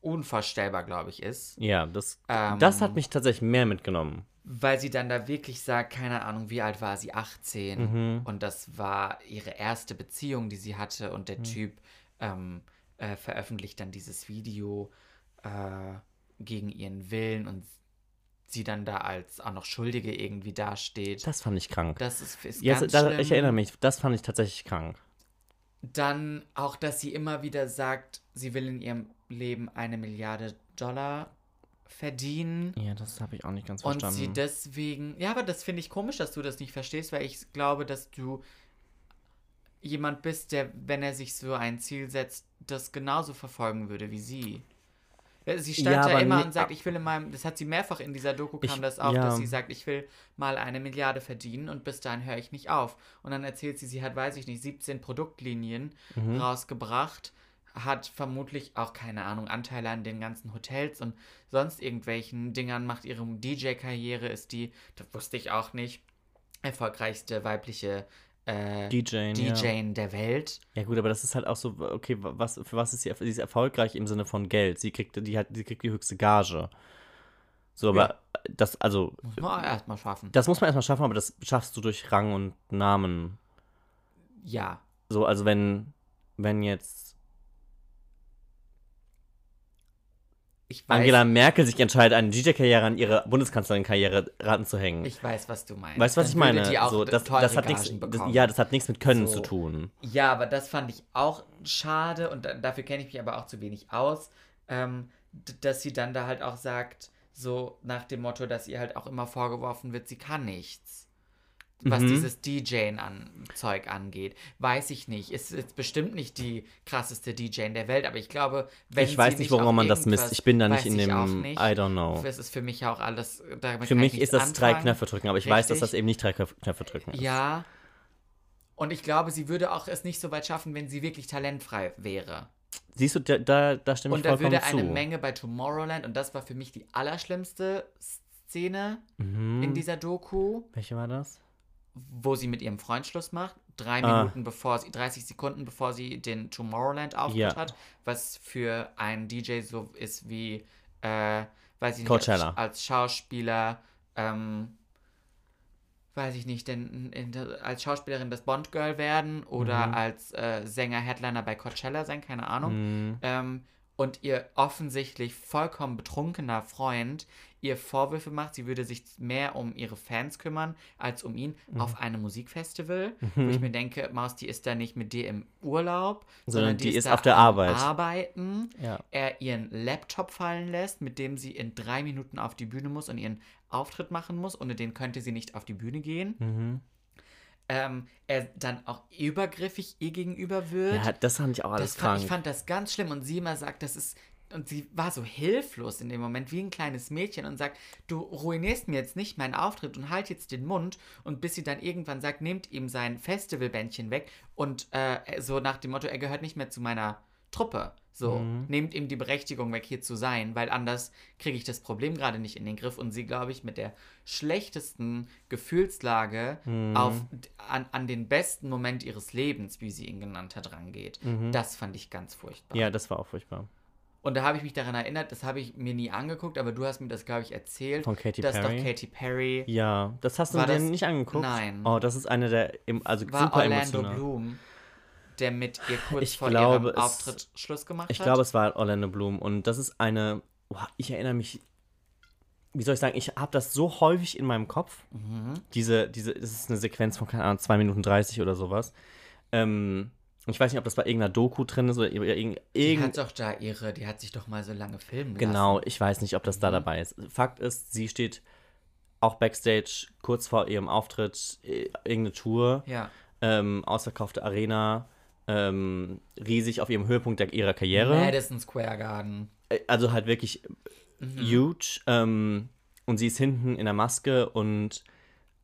unvorstellbar, glaube ich, ist. Ja, das, Ähm, das hat mich tatsächlich mehr mitgenommen. Weil sie dann da wirklich sagt, keine Ahnung, wie alt war sie, 18. Mhm. Und das war ihre erste Beziehung, die sie hatte. Und Mhm. der Typ ähm, äh, veröffentlicht dann dieses Video äh, gegen ihren Willen und sie dann da als auch noch Schuldige irgendwie dasteht. Das fand ich krank. Das ist, ist Jetzt, ganz da, schlimm. ich erinnere mich, das fand ich tatsächlich krank. Dann auch, dass sie immer wieder sagt, sie will in ihrem Leben eine Milliarde Dollar verdienen. Ja, das habe ich auch nicht ganz Und verstanden. sie deswegen. Ja, aber das finde ich komisch, dass du das nicht verstehst, weil ich glaube, dass du jemand bist, der, wenn er sich so ein Ziel setzt, das genauso verfolgen würde wie sie. Ja, Sie stand Ja, da aber immer ne- und sagt, ich will in meinem, das hat sie mehrfach in dieser Doku kam Ich- das auch, ja. dass sie sagt, ich will mal eine Milliarde verdienen und bis dahin höre ich nicht auf. Und dann erzählt sie, sie hat, weiß ich nicht, 17 Produktlinien Mhm. rausgebracht, hat vermutlich auch, keine Ahnung, Anteile an den ganzen Hotels und sonst irgendwelchen Dingern, macht ihre DJ-Karriere, ist die, das wusste ich auch nicht, erfolgreichste weibliche äh, DJ. DJ der Welt. Ja. ja gut, aber das ist halt auch so, okay, was, für was ist sie, sie ist erfolgreich im Sinne von Geld? Sie kriegt die, hat, sie kriegt die höchste Gage. So, aber Ja. das, also, Muss man auch erstmal schaffen. das muss man erstmal schaffen, aber das schaffst du durch Rang und Namen. ja. So, also wenn, wenn jetzt Ich weiß, Angela Merkel sich entscheidet, eine DJ-Karriere an ihre Bundeskanzlerin-Karriere ranzuhängen. ich weiß, was du meinst. Weißt du, was ich meine? So, das, das hat nichts, das, ja, das hat nichts mit Können So. zu tun. Ja, aber das fand ich auch schade und da, dafür kenne ich mich aber auch zu wenig aus, ähm, dass sie dann da halt auch sagt, so nach dem Motto, dass ihr halt auch immer vorgeworfen wird, sie kann nichts. Was Mhm. dieses DJing an Zeug angeht, weiß ich nicht. Ist jetzt bestimmt nicht die krasseste DJ in der Welt, aber ich glaube, wenn ich weiß nicht, woran man das misst. Ich bin da nicht in dem. nicht. I don't know. Das ist für mich auch alles. Für mich ist das drei anfangen. Knöpfe drücken, aber ich weiß, dass Richtig. das eben nicht drei Knöpfe drücken ist. Ja. Und ich glaube, sie würde auch es nicht so weit schaffen, wenn sie wirklich talentfrei wäre. Siehst du, da, da, da stimme ich Und da vollkommen würde zu. eine Menge bei Tomorrowland, und das war für mich die allerschlimmste Szene mhm. in dieser Doku, Welche war das? Wo sie mit ihrem Freund Schluss macht. Drei Ah. Minuten bevor sie, 30 Sekunden bevor sie den Tomorrowland-Auftritt Ja. hat, was für einen DJ so ist wie, äh, weiß ich nicht, Coachella. als, als Schauspieler, ähm, weiß ich nicht, denn als Schauspielerin das Bond-Girl werden oder Mhm. als äh, Sänger, Headliner bei Coachella sein, keine Ahnung. Mhm. Ähm, und ihr offensichtlich vollkommen betrunkener Freund ihr Vorwürfe macht, sie würde sich mehr um ihre Fans kümmern als um ihn Mhm. auf einem Musikfestival, wo ich mir denke, Maus, die ist da nicht mit dir im Urlaub, Sondern die ist da auf der Arbeit. Arbeiten. Ja. Er ihren Laptop fallen lässt, mit dem sie in drei Minuten auf die Bühne muss und ihren Auftritt machen muss. Ohne den könnte sie nicht auf die Bühne gehen. Mhm. Ähm, er dann auch übergriffig ihr gegenüber wird. ja, das fand ich auch alles Das fand, krank. ich fand das ganz schlimm und sie immer sagt, das ist. Und sie war so hilflos in dem Moment, wie ein kleines Mädchen und sagt, du ruinierst mir jetzt nicht meinen Auftritt und halt jetzt den Mund. Und bis sie dann irgendwann sagt, nehmt ihm sein Festivalbändchen weg und äh, so nach dem Motto, er gehört nicht mehr zu meiner Truppe. So, Mhm. nehmt ihm die Berechtigung weg, hier zu sein, weil anders kriege ich das Problem gerade nicht in den Griff. Und sie, glaube ich, mit der schlechtesten Gefühlslage Mhm. auf, an, an den besten Moment ihres Lebens, wie sie ihn genannt hat, rangeht. Das fand ich ganz furchtbar. Mhm. ja, das war auch furchtbar. Und da habe ich mich daran erinnert, das habe ich mir nie angeguckt, aber du hast mir das, glaube ich, erzählt. Von Katy dass Perry? doch Katy Perry Ja, das hast du dir nicht angeguckt? Nein. Oh, das ist eine der, also war super Orlando emotional. Bloom, der mit ihr kurz Ich vor glaube, ihrem es- Auftritt Schluss gemacht Ich hat. glaube, es war Orlando Bloom und das ist eine, boah, ich erinnere mich, wie soll ich sagen, ich habe das so häufig in meinem Kopf. Mhm. Diese, diese, das ist eine Sequenz von, keine Ahnung, 2 Minuten 30 oder sowas. Ähm, ich weiß nicht, ob das bei irgendeiner Doku drin ist oder irgend, die hat doch da ihre, die hat sich doch mal so lange filmen Genau, lassen. ich weiß nicht, ob das Mhm. da dabei ist. Fakt ist, sie steht auch backstage kurz vor ihrem Auftritt, äh, irgendeine Tour, Ja. ähm, ausverkaufte Arena, ähm, riesig auf ihrem Höhepunkt der, ihrer Karriere. Madison Square Garden. Äh, Also halt wirklich Mhm. huge. Ähm, und sie ist hinten in der Maske und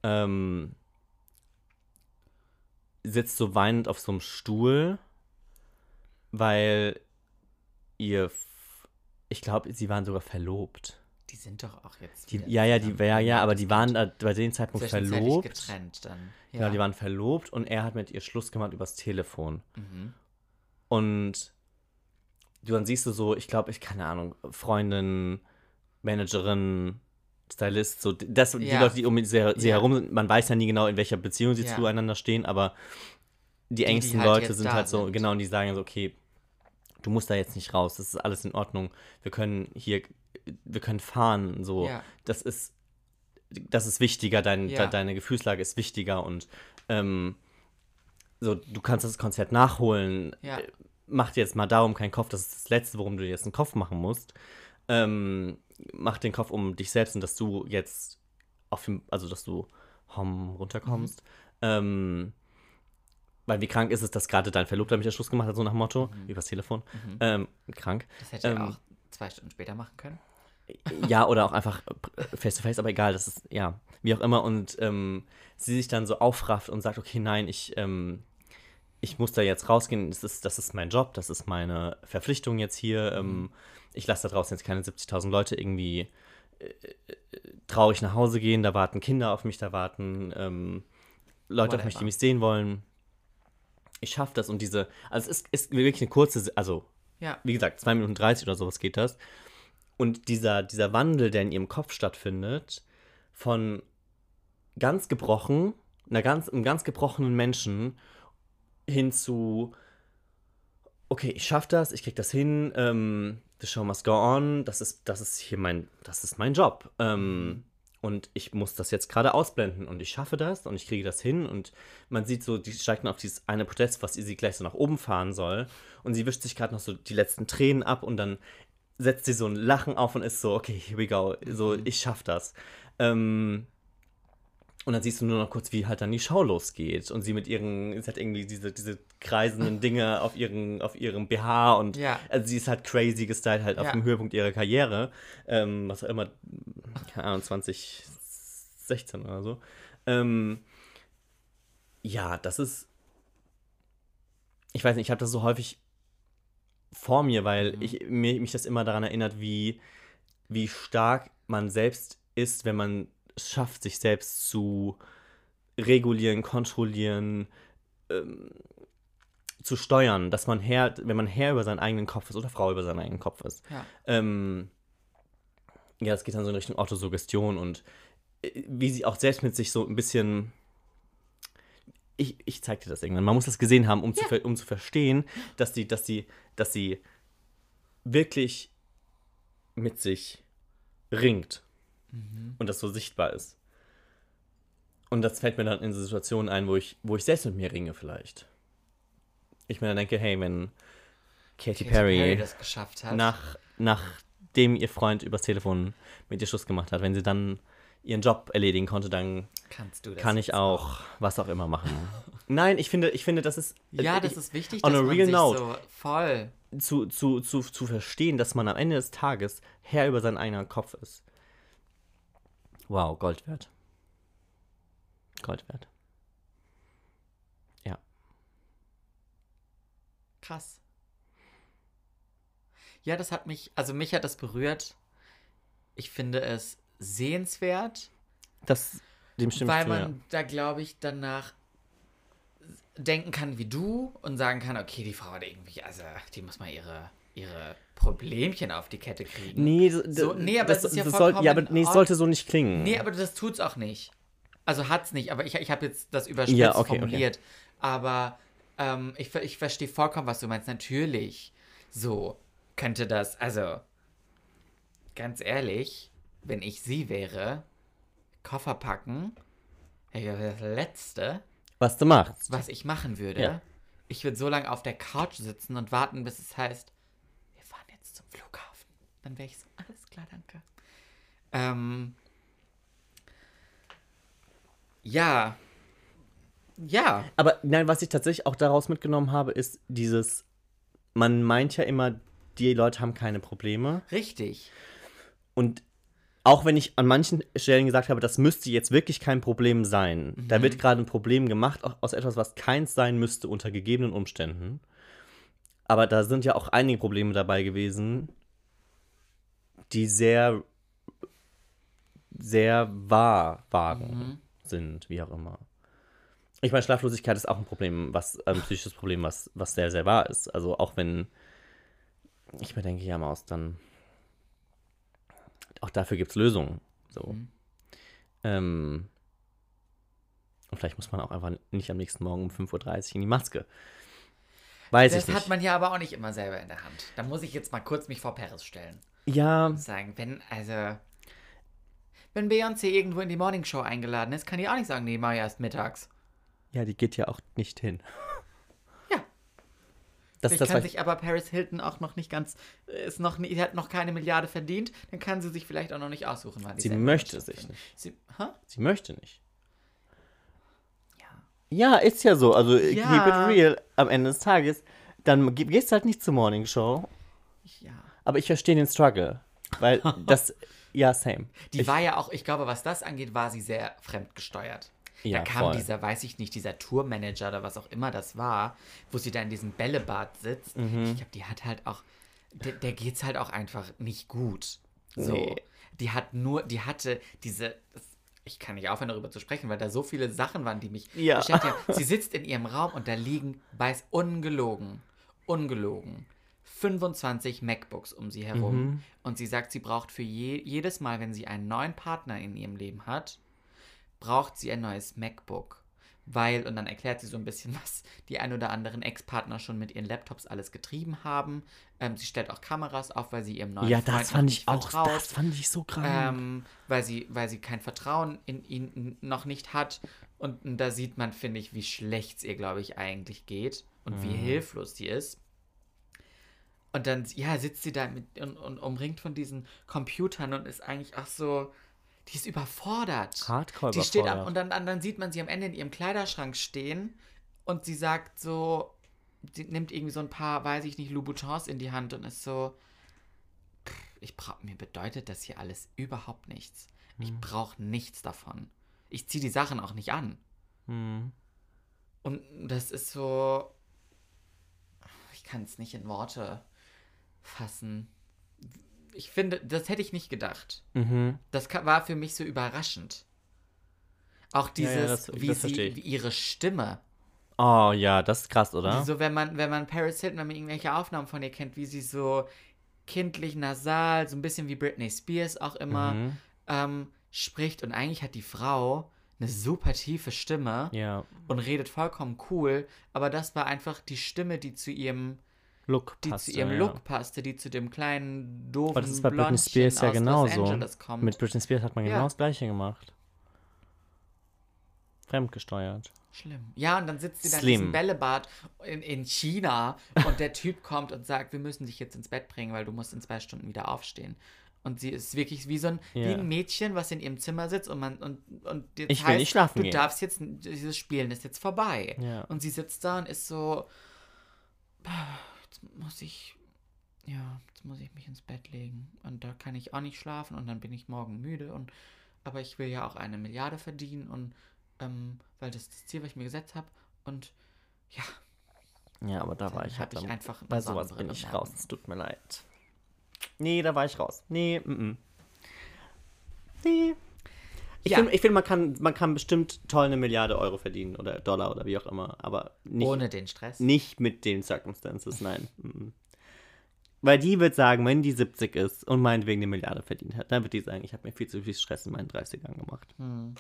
ähm, sitzt so weinend auf so einem Stuhl, weil ihr, ich glaube, sie waren sogar verlobt. Die sind doch auch jetzt. Die, ja, ja, die, ja, ja, aber die waren da bei dem Zeitpunkt verlobt. getrennt dann. Ja. Genau, die waren verlobt und er hat mit ihr Schluss gemacht übers Telefon. Mhm. Und du dann siehst du so, ich glaube, ich, keine Ahnung, Freundin, Managerin, Stylist, so das, die Ja. Leute, die um sie, Ja. herum sind, man weiß ja nie genau, in welcher Beziehung sie Ja. zueinander stehen, aber die die engsten halt Leute sind halt so, sind. genau, und die sagen so, okay, du musst da jetzt nicht raus, das ist alles in Ordnung, wir können hier, wir können fahren, so, das ist, das ist wichtiger, dein, de, deine Gefühlslage ist wichtiger und ähm, so, du kannst das Konzert nachholen, Ja. äh, mach dir jetzt mal darum keinen Kopf, das ist das Letzte, worum du dir jetzt einen Kopf machen musst. Ähm, mach den Kopf um dich selbst und dass du jetzt auf dem, also dass du hom runterkommst. Ähm, weil wie krank ist es, dass gerade dein Verlobter mit der Schluss gemacht hat, so nach dem Motto, übers Telefon. Ähm, krank. Das hätte er Ähm, auch zwei Stunden später machen können. Ja, oder auch einfach face to face, aber egal, das ist, ja, wie auch immer. Und ähm, sie sich dann so aufrafft und sagt, okay, nein, ich, ähm, ich muss da jetzt rausgehen, das ist, das ist mein Job, das ist meine Verpflichtung jetzt hier. Ähm, ich lasse da draußen jetzt keine 70.000 Leute irgendwie äh, äh, traurig nach Hause gehen, da warten Kinder auf mich, da warten ähm, Leute auf mich, die Whatever. mich sehen wollen. Ich schaffe das und diese, also es ist, ist wirklich eine kurze, also Ja. wie gesagt, 2 Minuten 30 oder sowas geht das. Und dieser, dieser Wandel, der in ihrem Kopf stattfindet, von ganz gebrochen, einer ganz, einem ganz gebrochenen Menschen hin zu, okay, ich schaff das, ich krieg das hin, ähm, the show must go on, das ist, das ist hier mein, das ist mein Job. Ähm, und ich muss das jetzt gerade ausblenden und ich schaffe das und ich kriege das hin und man sieht so, die steigt dann auf dieses eine Podest, was sie gleich so nach oben fahren soll und sie wischt sich gerade noch so die letzten Tränen ab und dann setzt sie so ein Lachen auf und ist so, okay, here we go, so, ich schaff das. Ähm, und dann siehst du nur noch kurz, wie halt dann die Show losgeht. Und sie mit ihren, sie hat irgendwie diese, diese kreisenden Dinge auf, ihren, auf ihrem BH und Ja. also sie ist halt crazy gestylt, halt auf Ja. dem Höhepunkt ihrer Karriere. Ähm, was auch immer, keine Ahnung, 2016 oder so. Ähm, ja, das ist. Ich weiß nicht, ich habe das so häufig vor mir, weil Mhm. ich, mir, mich das immer daran erinnert, wie, wie stark man selbst ist, wenn man es schafft, sich selbst zu regulieren, kontrollieren, ähm, zu steuern, dass man Herr, wenn man Herr über seinen eigenen Kopf ist oder Frau über seinen eigenen Kopf ist. Ja. Ähm, ja, es geht dann so in Richtung Autosuggestion und äh, wie sie auch selbst mit sich so ein bisschen. Ich, ich zeig dir das irgendwann. Man muss das gesehen haben, um, zu, ver- um zu verstehen, dass sie, dass sie, dass sie wirklich mit sich ringt und das so sichtbar ist. Und das fällt mir dann in Situationen ein, wo ich, wo ich selbst mit mir ringe vielleicht. Ich mir dann denke, hey, wenn Katy, Katy Perry, das geschafft hat. nach, nachdem ihr Freund übers Telefon mit ihr Schluss gemacht hat, wenn sie dann ihren Job erledigen konnte, dann kannst du das. kann ich jetzt auch was auch immer machen. Nein, ich finde, ich finde, das ist Ja, ich- das ist wichtig, on dass a real note. so voll. zu, zu, zu, zu verstehen, dass man am Ende des Tages Herr über seinen eigenen Kopf ist. Wow, Gold wert. Gold wert. Ja. Krass. Ja, das hat mich, also mich hat das berührt. Ich finde es sehenswert, Das, dem stimme weil man da, glaube ich, danach denken kann wie du und sagen kann, okay, die Frau hat irgendwie, also die muss mal ihre, ihre Problemchen auf die Kette kriegen. Nee, so, nee, aber das, es ist ja das soll, ja, aber nee, es sollte so nicht klingen. Nee, aber das tut's auch nicht. Also hat's nicht, aber ich, ich habe jetzt das überspitzt Ja, okay, okay. formuliert. Aber ähm, ich, ich verstehe vollkommen, was du meinst. Natürlich, so könnte das, also ganz ehrlich, wenn ich sie wäre, Koffer packen, das Letzte, Was du machst. was ich machen würde. Ja. Ich würde so lange auf der Couch sitzen und warten, bis es heißt, zum Flughafen. Dann wäre ich so, alles klar, danke. Ähm, ja. Ja. Aber nein, was ich tatsächlich auch daraus mitgenommen habe, ist dieses, man meint ja immer, die Leute haben keine Probleme. Richtig. Und auch wenn ich an manchen Stellen gesagt habe, das müsste jetzt wirklich kein Problem sein. Da wird gerade ein Problem gemacht au- aus etwas, was keins sein müsste unter gegebenen Umständen. Aber da sind ja auch einige Probleme dabei gewesen, die sehr, sehr wahr waren, sind, wie auch immer. Ich meine, Schlaflosigkeit ist auch ein Problem, was ein psychisches Problem, was, was sehr, sehr wahr ist. Also auch wenn ich mir denke, ja, Maus, dann auch dafür gibt es Lösungen. So. Ähm, und vielleicht muss man auch einfach nicht am nächsten Morgen um 5.30 Uhr in die Maske. Weiß Das ich nicht. hat man ja aber auch nicht immer selber in der Hand. Da muss ich jetzt mal kurz mich vor Paris stellen. ja, Und sagen, wenn, also. Wenn Beyoncé irgendwo in die Morningshow eingeladen ist, kann die auch nicht sagen, nee, mach erst mittags. ja, die geht ja auch nicht hin. Ja. Das, Vielleicht das kann sich aber Paris Hilton auch noch nicht ganz, ist noch nie, hat noch keine Milliarde verdient, dann kann sie sich vielleicht auch noch nicht aussuchen, wann die Sie möchte sich nicht. Sie, hä? sie möchte nicht. Ja. Ist ja so. Also keep Ja. it real. Am Ende des Tages. Dann ge- gehst du halt nicht zur Morning Show. Ja. Aber ich verstehe den Struggle. Weil das. ja, same. Die ich, war ja auch, ich glaube, was das angeht, war sie sehr fremdgesteuert. Ja, da kam voll. dieser, weiß ich nicht, dieser Tourmanager oder was auch immer das war, wo sie da in diesem Bällebad sitzt. Mhm. Ich glaube, die hat halt auch, der, der geht's halt auch einfach nicht gut. So. Nee. Die hat nur, die hatte diese, ich kann nicht aufhören, darüber zu sprechen, weil da so viele Sachen waren, die mich Ja. beschäftigt haben. Sie sitzt in ihrem Raum und da liegen, weiß ungelogen, ungelogen, 25 MacBooks um sie herum. Mhm. Und sie sagt, sie braucht für je, jedes Mal, wenn sie einen neuen Partner in ihrem Leben hat, braucht sie ein neues MacBook. Weil, und dann erklärt sie so ein bisschen, was die ein oder anderen Ex-Partner schon mit ihren Laptops alles getrieben haben. Ähm, sie stellt auch Kameras auf, weil sie ihrem neuen ja, Freund das noch fand nicht ich auch. vertraut. Das fand ich so krank. Ähm, weil, sie, weil sie kein Vertrauen in ihn noch nicht hat. Und da sieht man, finde ich, wie schlecht es ihr, glaube ich, eigentlich geht und wie hilflos sie ist. Und dann, ja, sitzt sie da mit, und, und umringt von diesen Computern und ist eigentlich auch so, die ist überfordert. Hardcore Die steht ab und dann, dann, sieht man sie am Ende in ihrem Kleiderschrank stehen und sie sagt so, sie nimmt irgendwie so ein paar, weiß ich nicht, Louboutins in die Hand und ist so, ich brauch, mir bedeutet das hier alles überhaupt nichts. Ich Hm. brauche nichts davon. Ich ziehe die Sachen auch nicht an. Hm. Und das ist so, ich kann es nicht in Worte fassen. Ich finde, das hätte ich nicht gedacht. Mhm. Das war für mich so überraschend. Auch Ja, dieses, ja, das- wie das sie, wie ihre Stimme. Oh ja, das ist krass, oder? So, wenn man, wenn man Paris Hilton, wenn man irgendwelche Aufnahmen von ihr kennt, wie sie so kindlich nasal, so ein bisschen wie Britney Spears auch immer Mhm. ähm, spricht. Und eigentlich hat die Frau eine super tiefe Stimme Ja. und redet vollkommen cool. Aber das war einfach die Stimme, die zu ihrem, Look die passte, zu ihrem ja. Look passte, die zu dem kleinen doofen Aber das ist bei Britney Spears ja genauso. Mit Britney Spears hat man Ja. genau das gleiche gemacht. Fremdgesteuert. Schlimm. Ja, und dann sitzt sie dann in Slim. diesem Bällebad in, in China und der Typ kommt und sagt, wir müssen dich jetzt ins Bett bringen, weil du musst in zwei Stunden wieder aufstehen. Und sie ist wirklich wie so ein, wie Ja. ein Mädchen, was in ihrem Zimmer sitzt und man und, und jetzt Ich will nicht schlafen du gehen. darfst jetzt, dieses Spielen ist jetzt vorbei. Ja. Und sie sitzt da und ist so, "Ah, jetzt muss ich, ja, jetzt muss ich mich ins Bett legen. Und da kann ich auch nicht schlafen und dann bin ich morgen müde und, aber ich will ja auch eine Milliarde verdienen und, ähm, weil das ist das Ziel, was ich mir gesetzt habe. Und ja, Ja, aber da war dann ich hab halt ich einfach Bei sowas bin ich raus. Es tut mir leid. Nee, da war ich raus. Nee, mm, mm. Nee. Ich Ja. finde, find, man, kann, man kann bestimmt toll eine Milliarde Euro verdienen oder Dollar oder wie auch immer, aber nicht, ohne den Stress. nicht mit den Circumstances, nein. mm. Weil die wird sagen, wenn die 70 ist und meinetwegen eine Milliarde verdient hat, dann wird die sagen, ich habe mir viel zu viel Stress in meinen 30ern gemacht. Hm.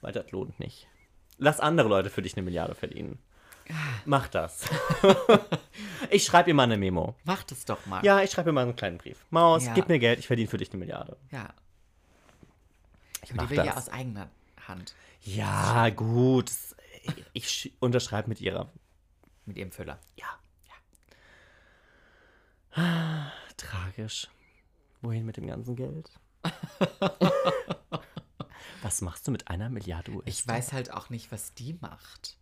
Weil das lohnt nicht. Lass andere Leute für dich eine Milliarde verdienen. Mach das. ich schreibe ihr mal eine Memo. Mach das doch mal. Ja, ich schreibe mir mal einen kleinen Brief. Maus, Ja. gib mir Geld, ich verdiene für dich eine Milliarde. Ja. Ich Aber mach die will ja das. aus eigener Hand Ja, gut. Ich sch- unterschreibe mit ihrer. mit ihrem Füller. Ja. Tragisch. Wohin mit dem ganzen Geld? Was machst du mit einer Milliarde US? Ich weiß halt auch nicht, was die macht.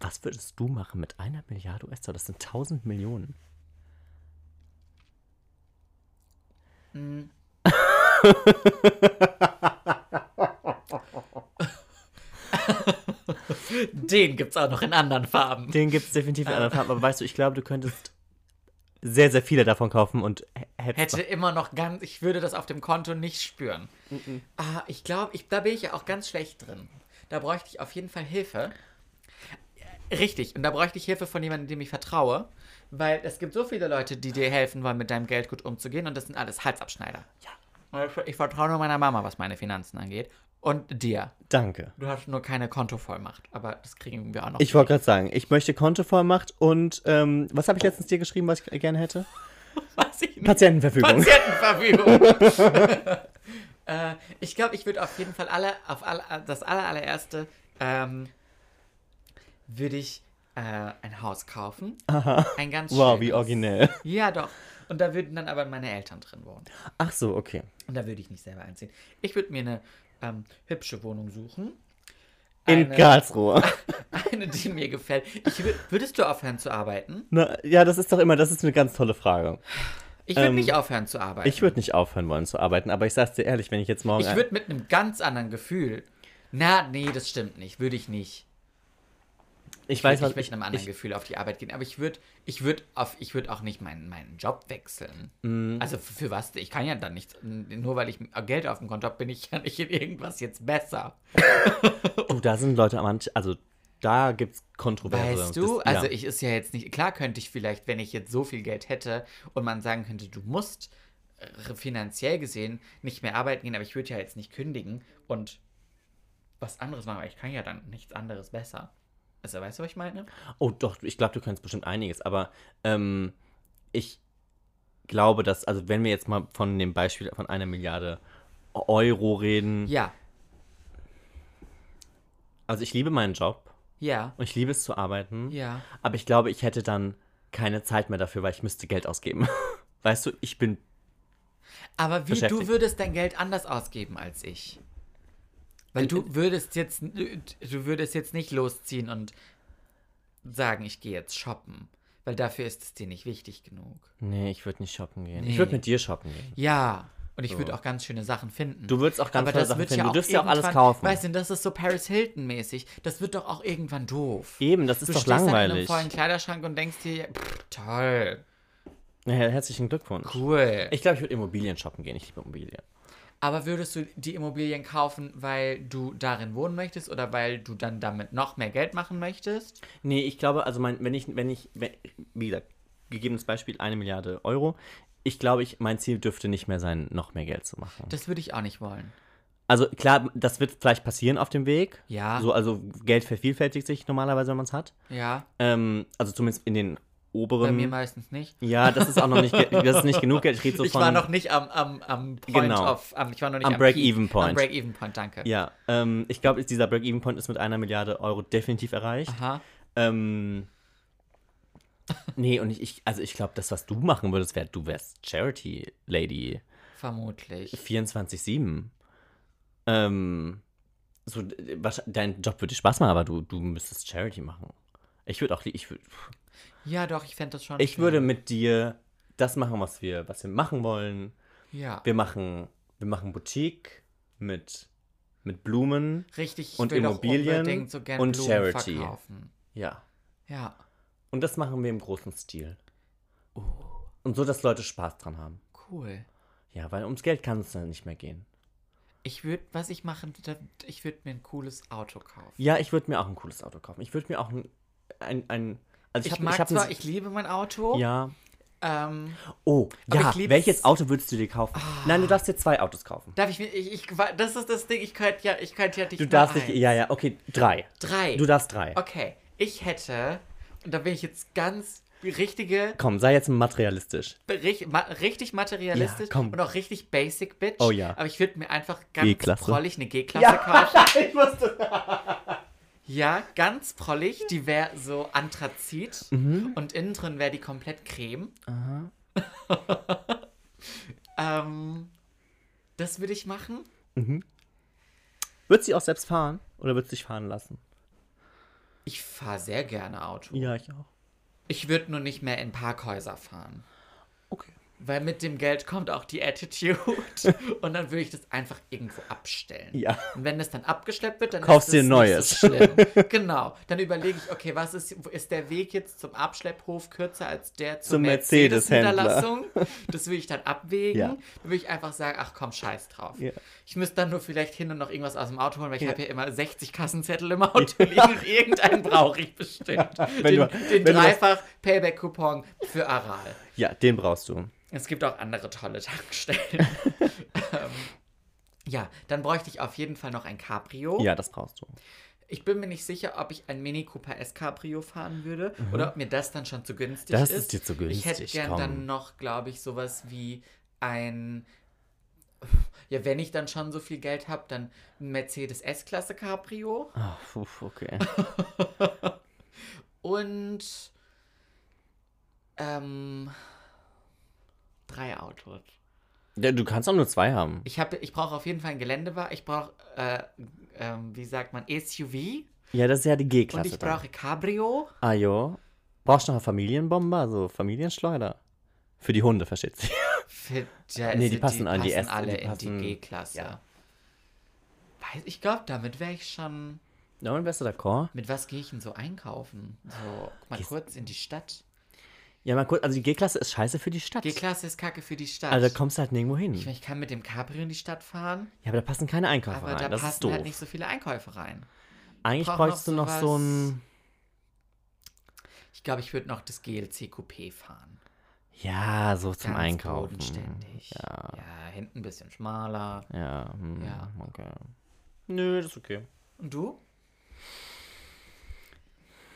Was würdest du machen mit einer Milliarde US-Dollar? Das sind 1000 Millionen. Den gibt's auch noch in anderen Farben. Den gibt es definitiv in anderen Farben. Aber weißt du, ich glaube, du könntest sehr, sehr viele davon kaufen und. Hätte immer noch ganz, ich würde das auf dem Konto nicht spüren. Ah, ich glaube, ich, da bin ich ja auch ganz schlecht drin. Da bräuchte ich auf jeden Fall Hilfe. Richtig, und da bräuchte ich Hilfe von jemandem, dem ich vertraue, weil es gibt so viele Leute, die dir helfen wollen, mit deinem Geld gut umzugehen und das sind alles Halsabschneider. Ja. Ich, vertraue nur meiner Mama, was meine Finanzen angeht. Und dir. Danke. Du hast nur keine Kontovollmacht, aber das kriegen wir auch noch. Ich wollte gerade sagen, ich möchte Kontovollmacht und ähm, was habe ich letztens dir geschrieben, was ich gerne hätte? Weiß ich nicht. Patientenverfügung. Patientenverfügung. äh, ich glaube, ich würde auf jeden Fall alle, auf alle, das aller, allererste, ähm, würde ich äh, ein Haus kaufen. Ein ganz Wow, wie originell. Ja, doch. Und da würden dann aber meine Eltern drin wohnen. Ach so, okay. Und da würde ich nicht selber einziehen. Ich würde mir eine ähm, hübsche Wohnung suchen. In Eine- Karlsruhe. Eine, die mir gefällt. Ich wür- würdest du aufhören zu arbeiten? Na, ja, das ist doch immer, das ist eine ganz tolle Frage. Ich würde Ähm, nicht aufhören zu arbeiten. Ich würde nicht aufhören wollen zu arbeiten, aber ich sag's dir ehrlich, wenn ich jetzt morgen. Ich würde mit einem ganz anderen Gefühl. Na, nee, das stimmt nicht. Würde ich nicht. Ich weiß, würd was nicht mit einem anderen ich, Gefühl auf die Arbeit gehen. Aber ich würde, ich auf, ich würde auch nicht meinen, meinen Job wechseln. Mhm. Also für, für was? Ich kann ja dann nichts. Nur weil ich Geld auf dem Konto habe, bin ich ja nicht in irgendwas jetzt besser. du, da sind Leute am Anfang, also da gibt's Kontroverse. Weißt du? Das- Also ja. ich ist ja jetzt nicht. Klar könnte ich vielleicht, wenn ich jetzt so viel Geld hätte und man sagen könnte, du musst äh, finanziell gesehen nicht mehr arbeiten gehen, aber ich würde ja jetzt nicht kündigen und was anderes machen, weil ich kann ja dann nichts anderes besser. Also weißt du, was ich meine? Oh, doch, ich glaube, du kannst bestimmt einiges, aber ähm, ich glaube, dass, also wenn wir jetzt mal von dem Beispiel von einer Milliarde Euro reden, Ja, also ich liebe meinen Job ja, und ich liebe es zu arbeiten, ja. aber ich glaube, ich hätte dann keine Zeit mehr dafür, weil ich müsste Geld ausgeben. Weißt du, ich bin, Aber wie du würdest dein Geld anders ausgeben als ich. Weil du würdest jetzt, du würdest jetzt nicht losziehen und sagen, ich gehe jetzt shoppen. Weil dafür ist es dir nicht wichtig genug. nee, ich würde nicht shoppen gehen. Nee. Ich würde mit dir shoppen gehen. Ja. Und ich So. würde auch ganz schöne Sachen finden. Du würdest auch ganz Aber tolle das Sachen finden. ja Du dürfst ja auch alles kaufen. Weißt du, das ist so Paris Hilton-mäßig. Das wird doch auch irgendwann doof. Eben, das ist du doch stehst dann in einem langweilig. vollen Kleiderschrank und denkst dir, pff, toll, Ja, herzlichen Glückwunsch. cool. Ich glaube, ich würde Immobilien shoppen gehen. Ich liebe Immobilien. Aber würdest du die Immobilien kaufen, weil du darin wohnen möchtest oder weil du dann damit noch mehr Geld machen möchtest? Nee, ich glaube, also mein, wenn ich, wenn ich, wenn, wie gesagt, gegebenes Beispiel eine Milliarde Euro. Ich glaube, ich, mein Ziel dürfte nicht mehr sein, noch mehr Geld zu machen. Das würde ich auch nicht wollen. Also klar, das wird vielleicht passieren auf dem Weg. Ja. So, also Geld vervielfältigt sich normalerweise, wenn man es hat. Ja, Ähm, also zumindest in den oberen. bei mir meistens nicht. ja, das ist auch noch nicht, das ist nicht genug Geld. Ich rede so ich von. war noch nicht am, am, am Point Genau. of, am, ich war noch nicht Am am, Break-even Peak. Point. Am Break-even-Point, danke. Ja, ähm, ich glaube, dieser Break-Even-Point ist mit einer Milliarde Euro definitiv erreicht. Aha. Ähm, nee, und ich, ich also ich glaube, das, was du machen würdest, wäre, du wärst Charity-Lady. Vermutlich. 24-7. Ähm, so, dein Job würde dir Spaß machen, aber du, du müsstest Charity machen. Ich würde auch, ich, würd- Ja, doch, ich fände das schon. ich schön. würde mit dir das machen, was wir, was wir machen wollen. Ja. Wir machen, wir machen Boutique mit, mit Blumen. Richtig, ich und Immobilien so und Blumen Charity. verkaufen. Ja. Ja, Und das machen wir im großen Stil. Oh. Und so, dass Leute Spaß dran haben. cool. Ja, weil ums Geld kann es dann nicht mehr gehen. Ich würde, was ich machen würde, ich würde mir ein cooles Auto kaufen. Ja, ich würde mir auch ein cooles Auto kaufen. Ich würde mir auch ein, ein, ein also Ich, hab- mag ein- zwar, ich liebe mein Auto. ja. Ähm, Oh, ja. ich Welches Auto würdest du dir kaufen? Nein, du darfst dir zwei Autos kaufen. darf ich mir, ich, ich, das ist das Ding, ich könnte ja, ich könnte ja nicht Du darfst nicht, ja, ja, okay, drei. Drei. Du darfst drei. Okay, ich hätte, und da bin ich jetzt ganz richtige, Komm, sei jetzt materialistisch. richtig, ma, richtig materialistisch Ja, komm. und auch richtig basic Bitch. Oh ja. Aber ich würde mir einfach ganz prollig eine G-Klasse kaufen. ich wusste. Ja, ganz prollig. Die wäre so Anthrazit Mhm. und innen drin wäre die komplett Creme. Aha. Ähm, das würde ich machen. Würdest du auch selbst fahren? Oder würdest du dich fahren lassen? Ich fahre sehr gerne Auto. Ja, ich auch. Ich würde nur nicht mehr in Parkhäuser fahren. Weil mit dem Geld kommt auch die Attitude. Und dann würde ich das einfach irgendwo abstellen. Ja. Und wenn das dann abgeschleppt wird, dann Kaufst ist dir es ein neues. Nicht so schlimm. genau. Dann überlege ich, okay, was ist, ist der Weg jetzt zum Abschlepphof kürzer als der zur Zum. Mercedes-Niederlassung? Das will ich dann abwägen. Ja. Dann würde ich einfach sagen, ach komm, scheiß drauf. Ja. Ich müsste dann nur vielleicht hin und noch irgendwas aus dem Auto holen, weil ich Ja. habe ja immer 60 Kassenzettel im Auto liegen und irgendeinen brauche ich bestimmt. Wenn den du- den wenn dreifach Payback-Coupon für Aral. Ja, den brauchst du. Es gibt auch andere tolle Tankstellen. ähm, ja, dann bräuchte ich auf jeden Fall noch ein Cabrio. Ja, das brauchst du. Ich bin mir nicht sicher, ob ich ein Mini Cooper S Cabrio fahren würde oder ob mir das dann schon zu günstig Mhm. Das ist. ist dir zu Ich hätte günstig, gern komm. dann noch, glaube ich, sowas wie ein. Ja, wenn ich dann schon so viel Geld habe, dann ein Mercedes S-Klasse Cabrio puh, okay. und ähm, drei Autos. Du kannst auch nur zwei haben. Ich, hab- ich brauche auf jeden Fall ein Geländewagen. Ich brauche, äh, ähm, wie sagt man, SUV. Ja, das ist ja die Und G-Klasse. ich dann. brauche Cabrio. Ah, jo. Brauchst du noch eine Familienbombe, also Familienschleuder? Für die Hunde, versteht sich. Für, ja, Nee, es- die passen an die passen S- alle die in passen- die G-Klasse. ja. Ich glaube, damit wäre ich schon. Und wärst du d'accord? Mit was gehe ich denn so einkaufen? So, mal Gehst- kurz in die Stadt. Ja, mal kurz, also die G-Klasse ist scheiße für die Stadt. G-Klasse ist kacke für die Stadt. Also da kommst du halt nirgendwo hin. ich, meine, ich kann mit dem Cabrio in die Stadt fahren, Ja, aber da passen keine Einkäufe aber rein. da das ist passen halt nicht so viele Einkäufe rein. Eigentlich noch du noch so ein. Ich glaube, ich würde noch das GLC Coupé fahren. Ja, so zum Ganz Einkaufen. bodenständig. Ja, ja, hinten ein bisschen schmaler. ja, hm, Ja. okay. Nö, das ist okay. Und du?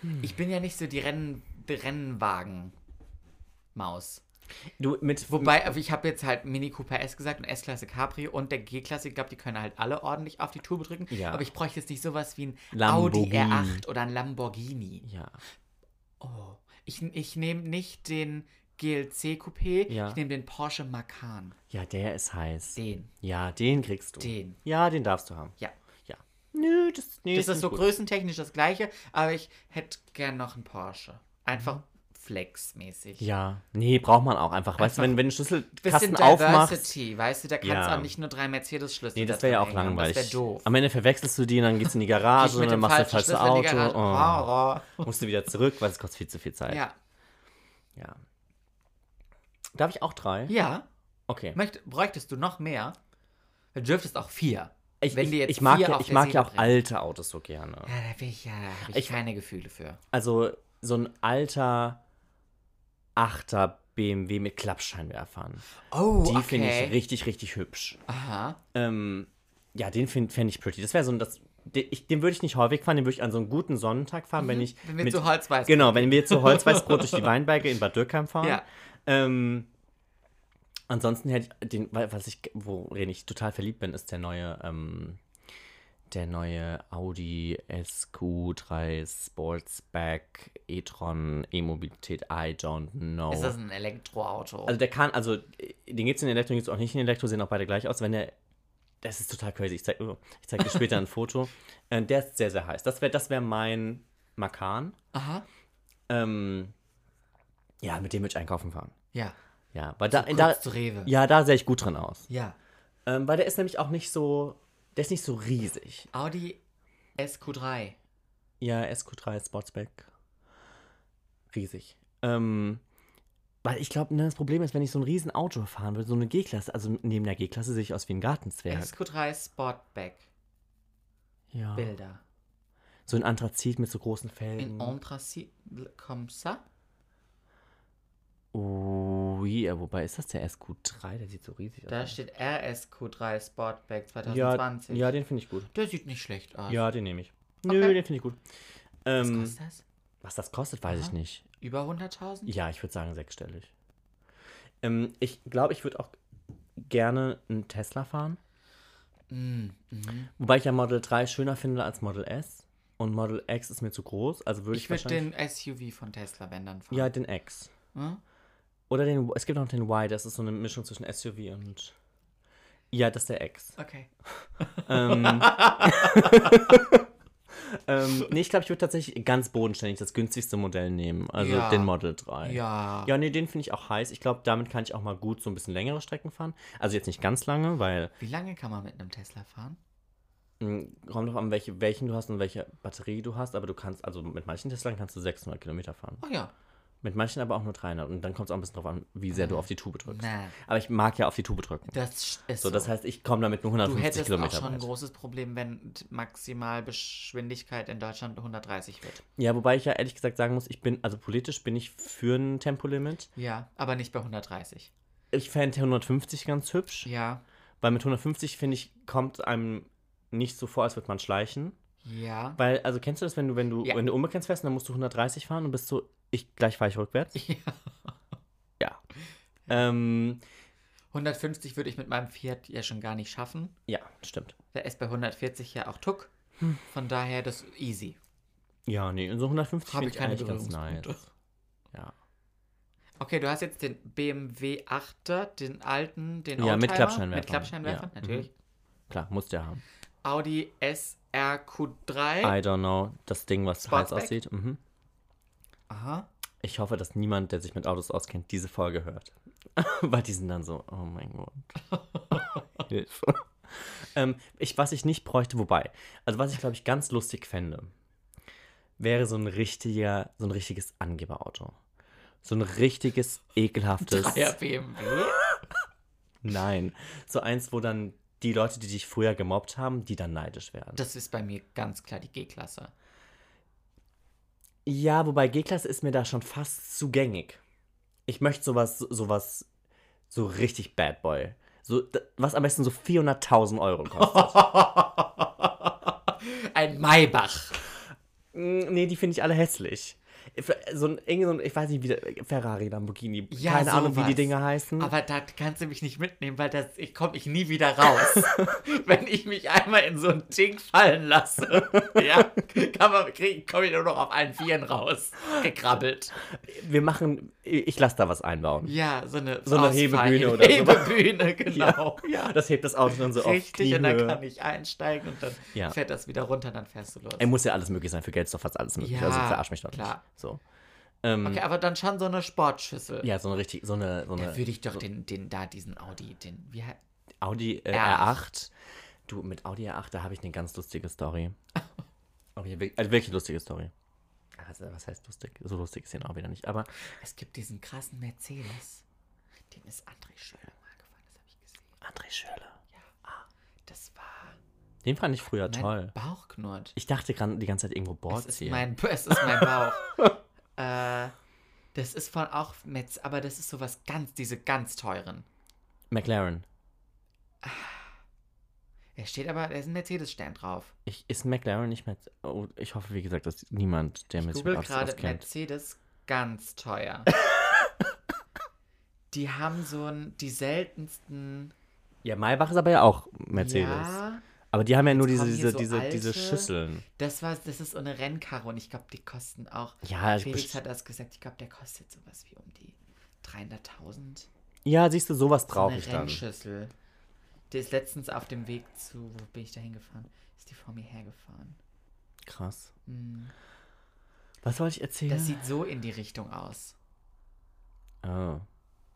Hm. Ich bin ja nicht so die Rennen, die Rennwagen-Maus. Du, mit. Wobei, aber ich habe jetzt halt Mini Cooper S gesagt und S-Klasse Cabrio und der G-Klasse, ich glaube, die können halt alle ordentlich auf die Tube drücken. Ja. Aber ich bräuchte jetzt nicht sowas wie ein Audi Lamborghini. R8 oder ein Lamborghini. Ja. Oh. Ich, ich nehme nicht den GLC Coupé, Ja. ich nehme den Porsche Macan. Ja, der ist heiß. Den. Ja, den kriegst du. Den. Ja, den darfst du haben. Ja. Ja. Nö, das, nee, Das ist so gut. größentechnisch das gleiche, aber ich hätte gern noch einen Porsche. Einfach flexmäßig. Ja. Nee, braucht man auch einfach. Weißt du, wenn, wenn du Bisschen Schlüsselkasten aufmachst. Diversity, weißt du, da kannst Ja. du auch nicht nur drei Mercedes-Schlüssel Nee, das da wäre ja auch langweilig. Das wäre doof. Am Ende verwechselst du die und dann gehst du in die Garage ich und dann machst du das falsche Auto. Oh. Musst du wieder zurück, weil es kostet viel zu viel Zeit. Ja. ja. Darf ich auch drei? Ja. Okay. Möcht, bräuchtest du noch mehr? Du dürftest auch vier. Ich, Wenn ich, die jetzt ich mag, vier ja, ich mag ja auch bringen. alte Autos so gerne. Ja, da bin ich ja, hab ich, Ich- keine Gefühle für. Also so ein alter Achter BMW mit Klappscheinwerfern. Oh, Die okay. finde ich richtig, richtig hübsch. Aha. Ähm, ja, den finde ich pretty. Das wäre so ein, das, den, ich, den würde ich nicht häufig fahren, den würde ich an so einem guten Sonnentag fahren, wenn ich. Mhm. Wenn wir mit, zu Holzweiß Genau, wenn wir zu Holzweißbrot durch die Weinberge in Bad Dürkheim fahren. Ja. Ähm, ansonsten hätte ich den, was ich, worin ich total verliebt bin, ist der neue, ähm, der neue Audi SQ3 Sportsback e-tron E-Mobilität, I don't know. Ist das ein Elektroauto? Also der kann, also den gibt es in Elektro, den gibt es auch nicht in Elektro, sehen auch beide gleich aus. Wenn der, das ist total crazy. Ich zeige oh, ich zeig dir später ein Foto. Äh, der ist sehr, sehr heiß. Das wäre das wär mein Makan. Aha. Ähm, ja, mit dem würde ich einkaufen fahren. Ja. Ja, weil da, kurz da, Rewe. ja, da sehe ich gut drin aus. Ja. Ähm, weil der ist nämlich auch nicht so, der ist nicht so riesig. Audi SQ3. Ja, SQ3 Sportsback. Riesig. Ähm, weil ich glaube, das Problem ist, wenn ich so ein riesen Auto fahren würde, so eine G-Klasse, also neben der G-Klasse sehe ich aus wie ein Gartenzwerg. SQ3 Sportback. ja. Bilder. So ein Anthrazit mit so großen In Felgen. Anthracite comme ça. Oh, ja, wobei ist das der SQ3? Der sieht so riesig aus. Da steht RSQ3 Sportback ja, 2020. ja, den finde ich gut. Der sieht nicht schlecht aus. Ja, den nehme ich. Nö, Okay. den finde ich gut. Was Ähm, kostet das? was das kostet, weiß ich Aha. nicht. Über 100.000? Ja, ich würde sagen sechsstellig. Ähm, ich glaube, ich würde auch gerne einen Tesla fahren. Mm, mhm. Wobei ich ja Model 3 schöner finde als Model S. Und Model X ist mir zu groß. Also würde ich, Ich würde den SUV von Tesla, wenn dann fahren. Ja, den X. Hm? Oder den... Es gibt noch den Y, das ist so eine Mischung zwischen SUV und... Ja, das ist der X. Okay. ähm, ähm, nee, ich glaube, ich würde tatsächlich ganz bodenständig das günstigste Modell nehmen. Also Ja. den Model 3. Ja. Ja, nee, den finde ich auch heiß. Ich glaube, damit kann ich auch mal gut so ein bisschen längere Strecken fahren. Also jetzt nicht ganz lange, weil Wie lange kann man mit einem Tesla fahren? mh, kommt drauf an, welche, welchen du hast und welche Batterie du hast. Aber du kannst, also mit manchen Teslan kannst du 600 Kilometer fahren. Oh ja. Mit manchen aber auch nur 300. Und dann kommt es auch ein bisschen drauf an, wie sehr du auf die Tube drückst. Na, Aber ich mag ja auf die Tube drücken. das ist So, das heißt, ich komme damit nur du 150 hättest auch Kilometer schon ein großes Problem, wenn Maximalgeschwindigkeit in Deutschland 130 wird. Ja, wobei ich ja ehrlich gesagt sagen muss, ich bin, also politisch bin ich für ein Tempolimit. Ja, aber nicht bei 130. Ich fände 150 ganz hübsch, Ja, weil mit 150, finde ich, kommt einem nicht so vor, als würde man schleichen. Ja. Weil, also kennst du das, wenn du, wenn du, Ja. wenn du unbegrenzt fährst, dann musst du 130 fahren und bist so, ich, gleich fahre ich rückwärts? ja. Ja. Ähm, 150 würde ich mit meinem Fiat ja schon gar nicht schaffen. ja, stimmt. Der ist bei 140 ja auch Tuck. Hm. Von daher das easy. Ja, nee, so 150 Habe ich keine eigentlich ganz nice. Ja. Okay, du hast jetzt den BMW 8er, den alten, den Ja, mit Oldtimer, Klappscheinwerfern. Mit Klappscheinwerfern, Ja, natürlich. Klar, musst du ja haben. Audi SRQ3. I don't know, das Ding, was heiß Sportsback? aussieht. Mhm. Aha. Ich hoffe, dass niemand, der sich mit Autos auskennt, diese Folge hört. Weil die sind dann so, oh mein Gott. Hilfe. ähm, ich, was ich nicht bräuchte, wobei, also was ich glaube ich ganz lustig fände, wäre so ein richtiger, so ein richtiges Angeberauto. So ein richtiges, ekelhaftes. Dreier BMW. Nein. So eins, wo dann die Leute, die dich früher gemobbt haben, die dann neidisch werden. Das ist bei mir ganz klar die G-Klasse. Ja, wobei G-Klasse ist mir da schon fast zugängig. Ich möchte sowas, sowas, so richtig Bad Boy. So, was am besten so 400.000 Euro kostet. Ein Maybach. Nee, die finde ich alle hässlich. So ein, irgendwie so ein, ich weiß nicht, wie der, Ferrari, Lamborghini, Ja, keine Ahnung, wie die sowas. Dinge heißen. Aber da kannst du mich nicht mitnehmen, weil das, ich komme ich nie wieder raus. Wenn ich mich einmal in so ein Ding fallen lasse, ja, kann man, komme ich nur noch auf allen Vieren raus. Gekrabbelt. Wir machen, ich lasse da was einbauen. Ja, so eine, So eine Hebebühne oder so. Hebebühne, genau. Ja, das hebt das Auto dann so Richtig, auf und dann kann ich einsteigen und dann Ja. fährt das wieder runter, dann fährst du los. Ey, muss ja alles möglich sein. Für Geld ist doch fast alles möglich. Ja, also verarsch mich doch nicht. klar. So. Ähm, Okay, aber dann schon so eine Sportschüssel. Ja, so eine richtig, so eine, so Da eine würde ich doch den, den, da diesen Audi, den, wie heißt, Audi äh, R8. R8. Du, mit Audi R8, da habe ich eine ganz lustige Story. Okay, also wirklich lustige Story. Also, was heißt lustig? So lustig ist den auch wieder nicht. Aber es gibt diesen krassen Mercedes. Den ist André Schöler mal gefahren, das habe ich gesehen. André Schöler. Das war Den fand ich früher mein toll. Bauch knurrt. Ich dachte gerade die ganze Zeit irgendwo Es ist mein, es ist mein Bauch. äh, das ist von auch Metz, aber das ist sowas ganz, diese ganz teuren. McLaren. Er steht aber, da ist ein Mercedes-Stern drauf. Ich, ist McLaren nicht mehr. Oh, ich hoffe, wie gesagt, dass niemand, der mit Google Autos gerade. Mercedes ganz teuer. die haben so ein, die seltensten. Ja, Maybach ist aber ja auch Mercedes. Ja, Aber die haben ja nur diese, diese, so diese, diese alte- Schüsseln. das war, das ist so eine Rennkarre und ich glaube, die kosten auch. Ja, Felix hat das gesagt, ich glaube, der kostet sowas wie um die 300.000. ja, siehst du, sowas So brauche eine ich dann. Rennschüssel. Der ist letztens auf dem Weg zu, wo bin ich da hingefahren? Ist die vor mir hergefahren. Krass. Hm. Was wollte ich erzählen? Das sieht so in die Richtung aus. Oh.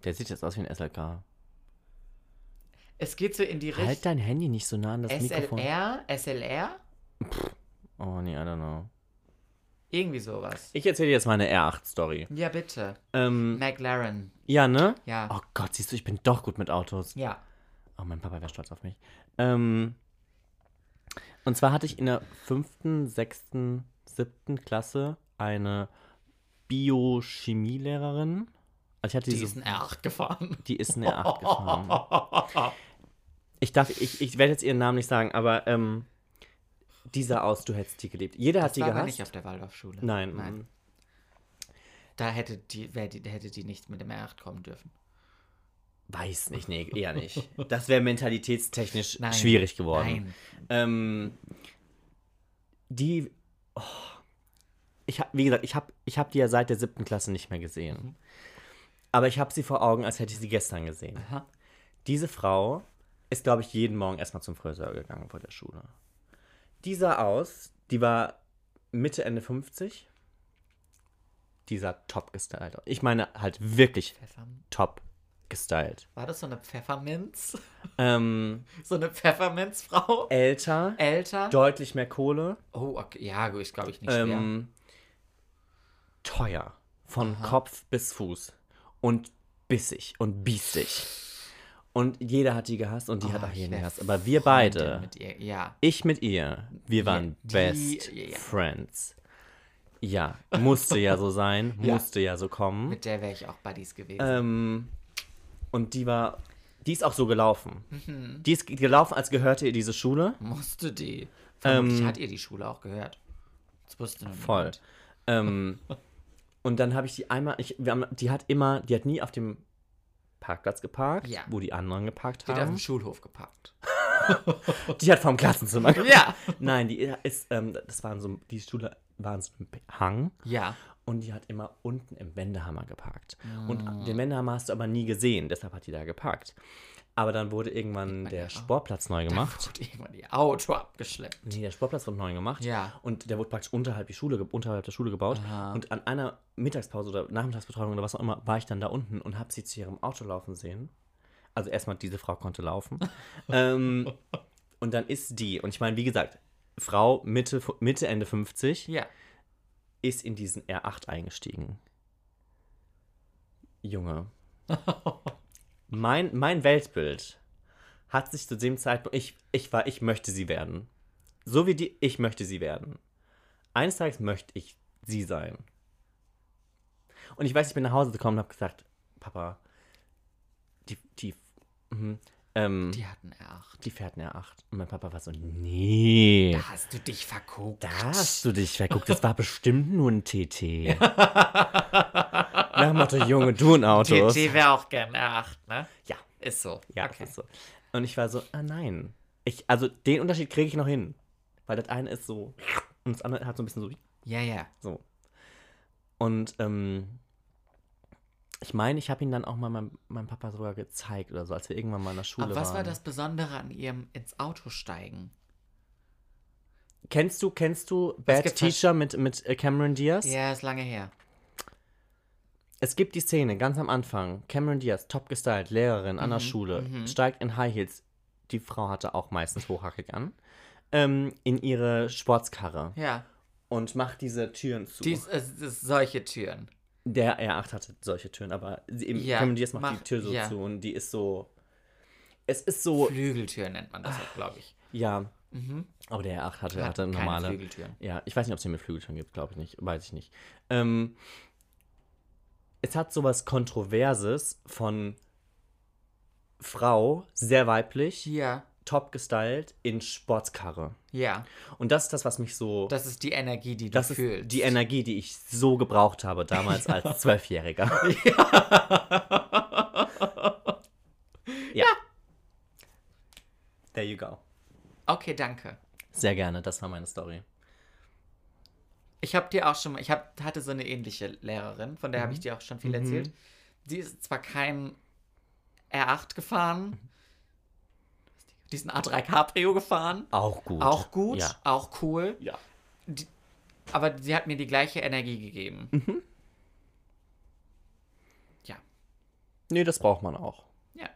Der sieht jetzt aus wie ein SLK. Es geht so in die Halt Richtung. dein Handy nicht so nah an das Mikrofon. SLR, SLR, Oh nee, I don't know. irgendwie sowas. Ich erzähle dir jetzt meine R8-Story. Ja, bitte. Ähm, McLaren. ja, ne? Ja. Oh Gott, siehst du, ich bin doch gut mit Autos. Ja. Oh, mein Papa wäre stolz auf mich. Ähm, und zwar hatte ich in der fünften, sechsten, siebten Klasse eine Biochemielehrerin. Also ich hatte Die diese, ist ein R8 gefahren. die ist eine R8 gefahren. Ich darf, ich, ich werde jetzt ihren Namen nicht sagen, aber ähm, die sah aus, du hättest die geliebt. Jeder hat Das die war aber gehasst. nicht auf der Waldorfschule. Nein. Nein. Da hätte die, wär die, hätte die nicht mit dem R8 kommen dürfen. Weiß nicht, nee, eher nicht. Das wäre mentalitätstechnisch Nein. schwierig geworden. Nein. Ähm, die, oh, ich hab, wie gesagt, ich habe ich hab die ja seit der siebten Klasse nicht mehr gesehen. Mhm. Aber ich habe sie vor Augen, als hätte ich sie gestern gesehen. Aha. Diese Frau ist, glaube ich, jeden Morgen erstmal zum Friseur gegangen vor der Schule. Die sah aus, die war Mitte, Ende 50. Dieser top gestylt. aus. Ich meine halt wirklich Pfefferminz. top gestylt. War das so eine Pfefferminz? Ähm, So eine Pfefferminzfrau? älter, Älter? deutlich mehr Kohle. Oh, okay. Ja, gut, ist glaube ich nicht schwer. Ähm, teuer. Von Kopf bis Fuß. Und bissig und biestig. Und jeder hat die gehasst und die hat Oh, auch ich jeden gehasst. Aber wir beide, Mit ihr. Ja. ich mit ihr, wir waren die- best ja. friends. Ja, musste ja so sein, Ja. musste ja so kommen. Mit der wäre ich auch Buddies gewesen. Ähm, und die war, die ist auch so gelaufen. Mhm. Die ist gelaufen, als gehörte ihr diese Schule. Musste die. Vermutlich ähm, hat ihr die Schule auch gehört. Das wusste nur Voll. Ähm, und dann habe ich die einmal, ich, haben, die hat immer, die hat nie auf dem Parkplatz geparkt, Ja. wo die anderen geparkt Die hat auf haben. dem Schulhof geparkt. Die hat vom Klassenzimmer geparkt. Ja. Nein, die ist, ähm, das waren so, die Schule war in so einem Hang Ja. und die hat immer unten im Wendehammer geparkt. Ah. Und den Wendehammer hast du aber nie gesehen, deshalb hat die da geparkt. Aber dann wurde irgendwann der. Sportplatz neu gemacht. Wurde irgendwann ihr Auto abgeschleppt. Nee, der Sportplatz wurde neu gemacht. Ja. Und der wurde praktisch unterhalb, die Schule, unterhalb der Schule gebaut. Und an einer Mittagspause oder Nachmittagsbetreuung oder was auch immer, war ich dann da unten und habe sie zu ihrem Auto laufen sehen. Also erstmal, diese Frau konnte laufen. ähm, und dann ist die, und ich meine, wie gesagt, Frau Mitte, Mitte, Ende 50, Ja. ist in diesen R8 eingestiegen. Junge. mein, mein Weltbild hat sich zu dem Zeitpunkt, ich, ich war, ich möchte sie werden. So wie die, ich möchte sie werden. Eines Tages möchte ich sie sein. Und ich weiß, ich bin nach Hause gekommen und habe gesagt, Papa, die, die, mhm, ähm, die, hatten R8. die fährt eine R8. Und mein Papa war so, nee. Da hast du dich verguckt. Da hast du dich verguckt. Das war bestimmt nur ein TT. Nach dem Motto, Junge, du ein Autos. TT wäre auch gern R8, ne? Ja, Ist so. ja, okay. ist so. Und ich war so, ah nein. Ich, also den Unterschied kriege ich noch hin. Weil das eine ist so und das andere hat so ein bisschen so, Ja, ja. so. Und ähm, ich meine, ich habe ihn dann auch mal meinem, meinem Papa sogar gezeigt oder so, als wir irgendwann mal in der Schule Aber was waren. war das Besondere an ihrem ins Auto steigen? Kennst du, kennst du Bad Teacher mit, mit äh, Cameron Diaz? Ja, ist lange her. Es gibt die Szene ganz am Anfang. Cameron Diaz, top gestylt, Lehrerin an Mhm, der Schule, steigt in High Heels. Die Frau hatte auch meistens hochhackig an. Ähm, in ihre Sportskarre Ja. und macht diese Türen zu. Dies, es, es, solche Türen. Der R8 hatte solche Türen, aber sie, eben, Ja, Cameron macht mach- die Tür so ja. zu und die ist so. Es ist so. Flügeltüren nennt man das auch, glaube ich. Ja. Aber der R8 hatte, Hat hatte keine normale. Flügeltüren. Ja, ich weiß nicht, ob es hier mit Flügeltüren gibt, glaube ich nicht. Weiß ich nicht. Ähm, es hat sowas Kontroverses von Frau, sehr weiblich, Ja. Top gestylt, in Sportskarre. Ja. Und das ist das, was mich so. Das ist die Energie, die du das ist fühlst. die Energie, die ich so gebraucht habe damals als Zwölfjähriger. ja. There you go. Okay, danke. Sehr gerne, das war meine Story. Ich habe dir auch schon mal, ich hab, hatte so eine ähnliche Lehrerin, von der habe ich dir auch schon viel erzählt. Die ist zwar kein R8 gefahren, die ist ein A3 Cabrio gefahren, Auch gut. auch gut, Ja. auch cool, ja. aber sie hat mir die gleiche Energie gegeben. Mhm. Ja, Nee, das braucht man auch. ja.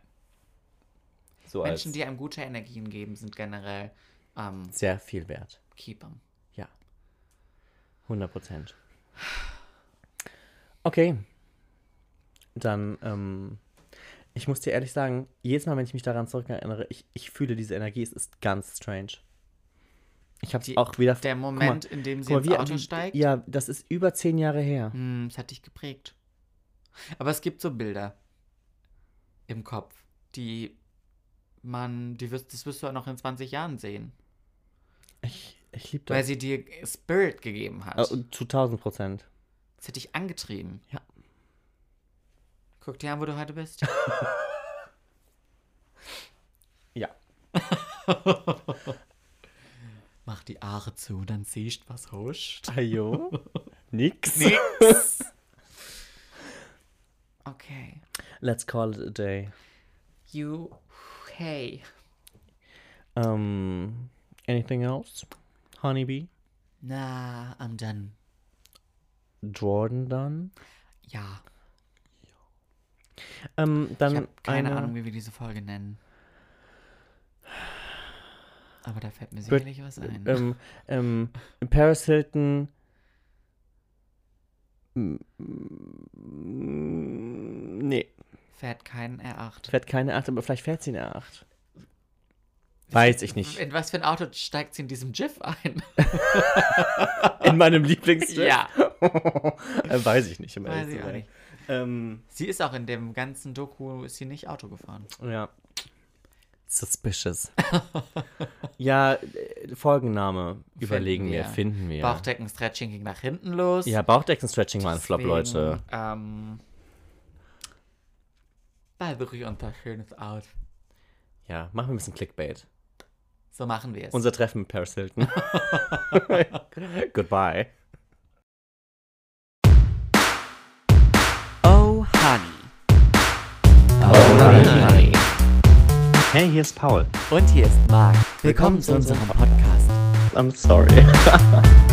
So Menschen, als die einem gute Energien geben, sind generell ähm, sehr viel wert. Keeper. Ja. 100 Prozent. Okay. Dann, ähm, ich muss dir ehrlich sagen, jedes Mal, wenn ich mich daran zurückerinnere, ich, ich fühle diese Energie, es ist ganz strange. Ich habe auch wieder... Der guck mal, Moment, in dem sie mal, ins wie- Auto steigt, Ja, das ist über zehn Jahre her. hm, das hat dich geprägt. Aber es gibt so Bilder im Kopf, die man, die wirst, das wirst du auch noch in 20 Jahren sehen. Ich, ich liebe Weil das. sie dir Spirit gegeben hat. Äh, zu 1000 Prozent. Das hat dich angetrieben. Ja. Guck dir an, wo du heute bist. Ja. Mach die Aare zu, dann siehst was huscht. Ajo. Nix. Nix. Okay. Let's call it a day. You, hey. Um, anything else? Honeybee? Na, I'm done. Jordan dann. Ja, Ähm, dann ich habe keine eine, Ahnung, wie wir diese Folge nennen. Aber da fällt mir sicherlich was ein. Ähm, ähm, Paris Hilton. mm, Nee, Fährt kein R8. fährt keine 8, aber vielleicht fährt sie eine 8. Weiß ich nicht. In was für ein Auto steigt sie in diesem GIF ein? In meinem Lieblingsfilm? ja, Äh, Weiß ich nicht. ehrlich weiß ich auch nicht. Ähm, Sie ist auch in dem ganzen Doku, ist sie nicht Auto gefahren. ja. Suspicious. ja, äh, Folgenname überlegen wir, wir. finden wir. Bauchdecken-Stretching ging nach hinten los. ja, Bauchdecken-Stretching war ein Flop, Leute. Ähm, da suche ich uns was Schönes aus. Ja, machen wir ein bisschen Clickbait. So machen wir es. Unser Treffen mit Paris Hilton. Goodbye. Hey, hier ist Paul. Und hier ist Marc. Willkommen zu unserem Podcast. I'm sorry.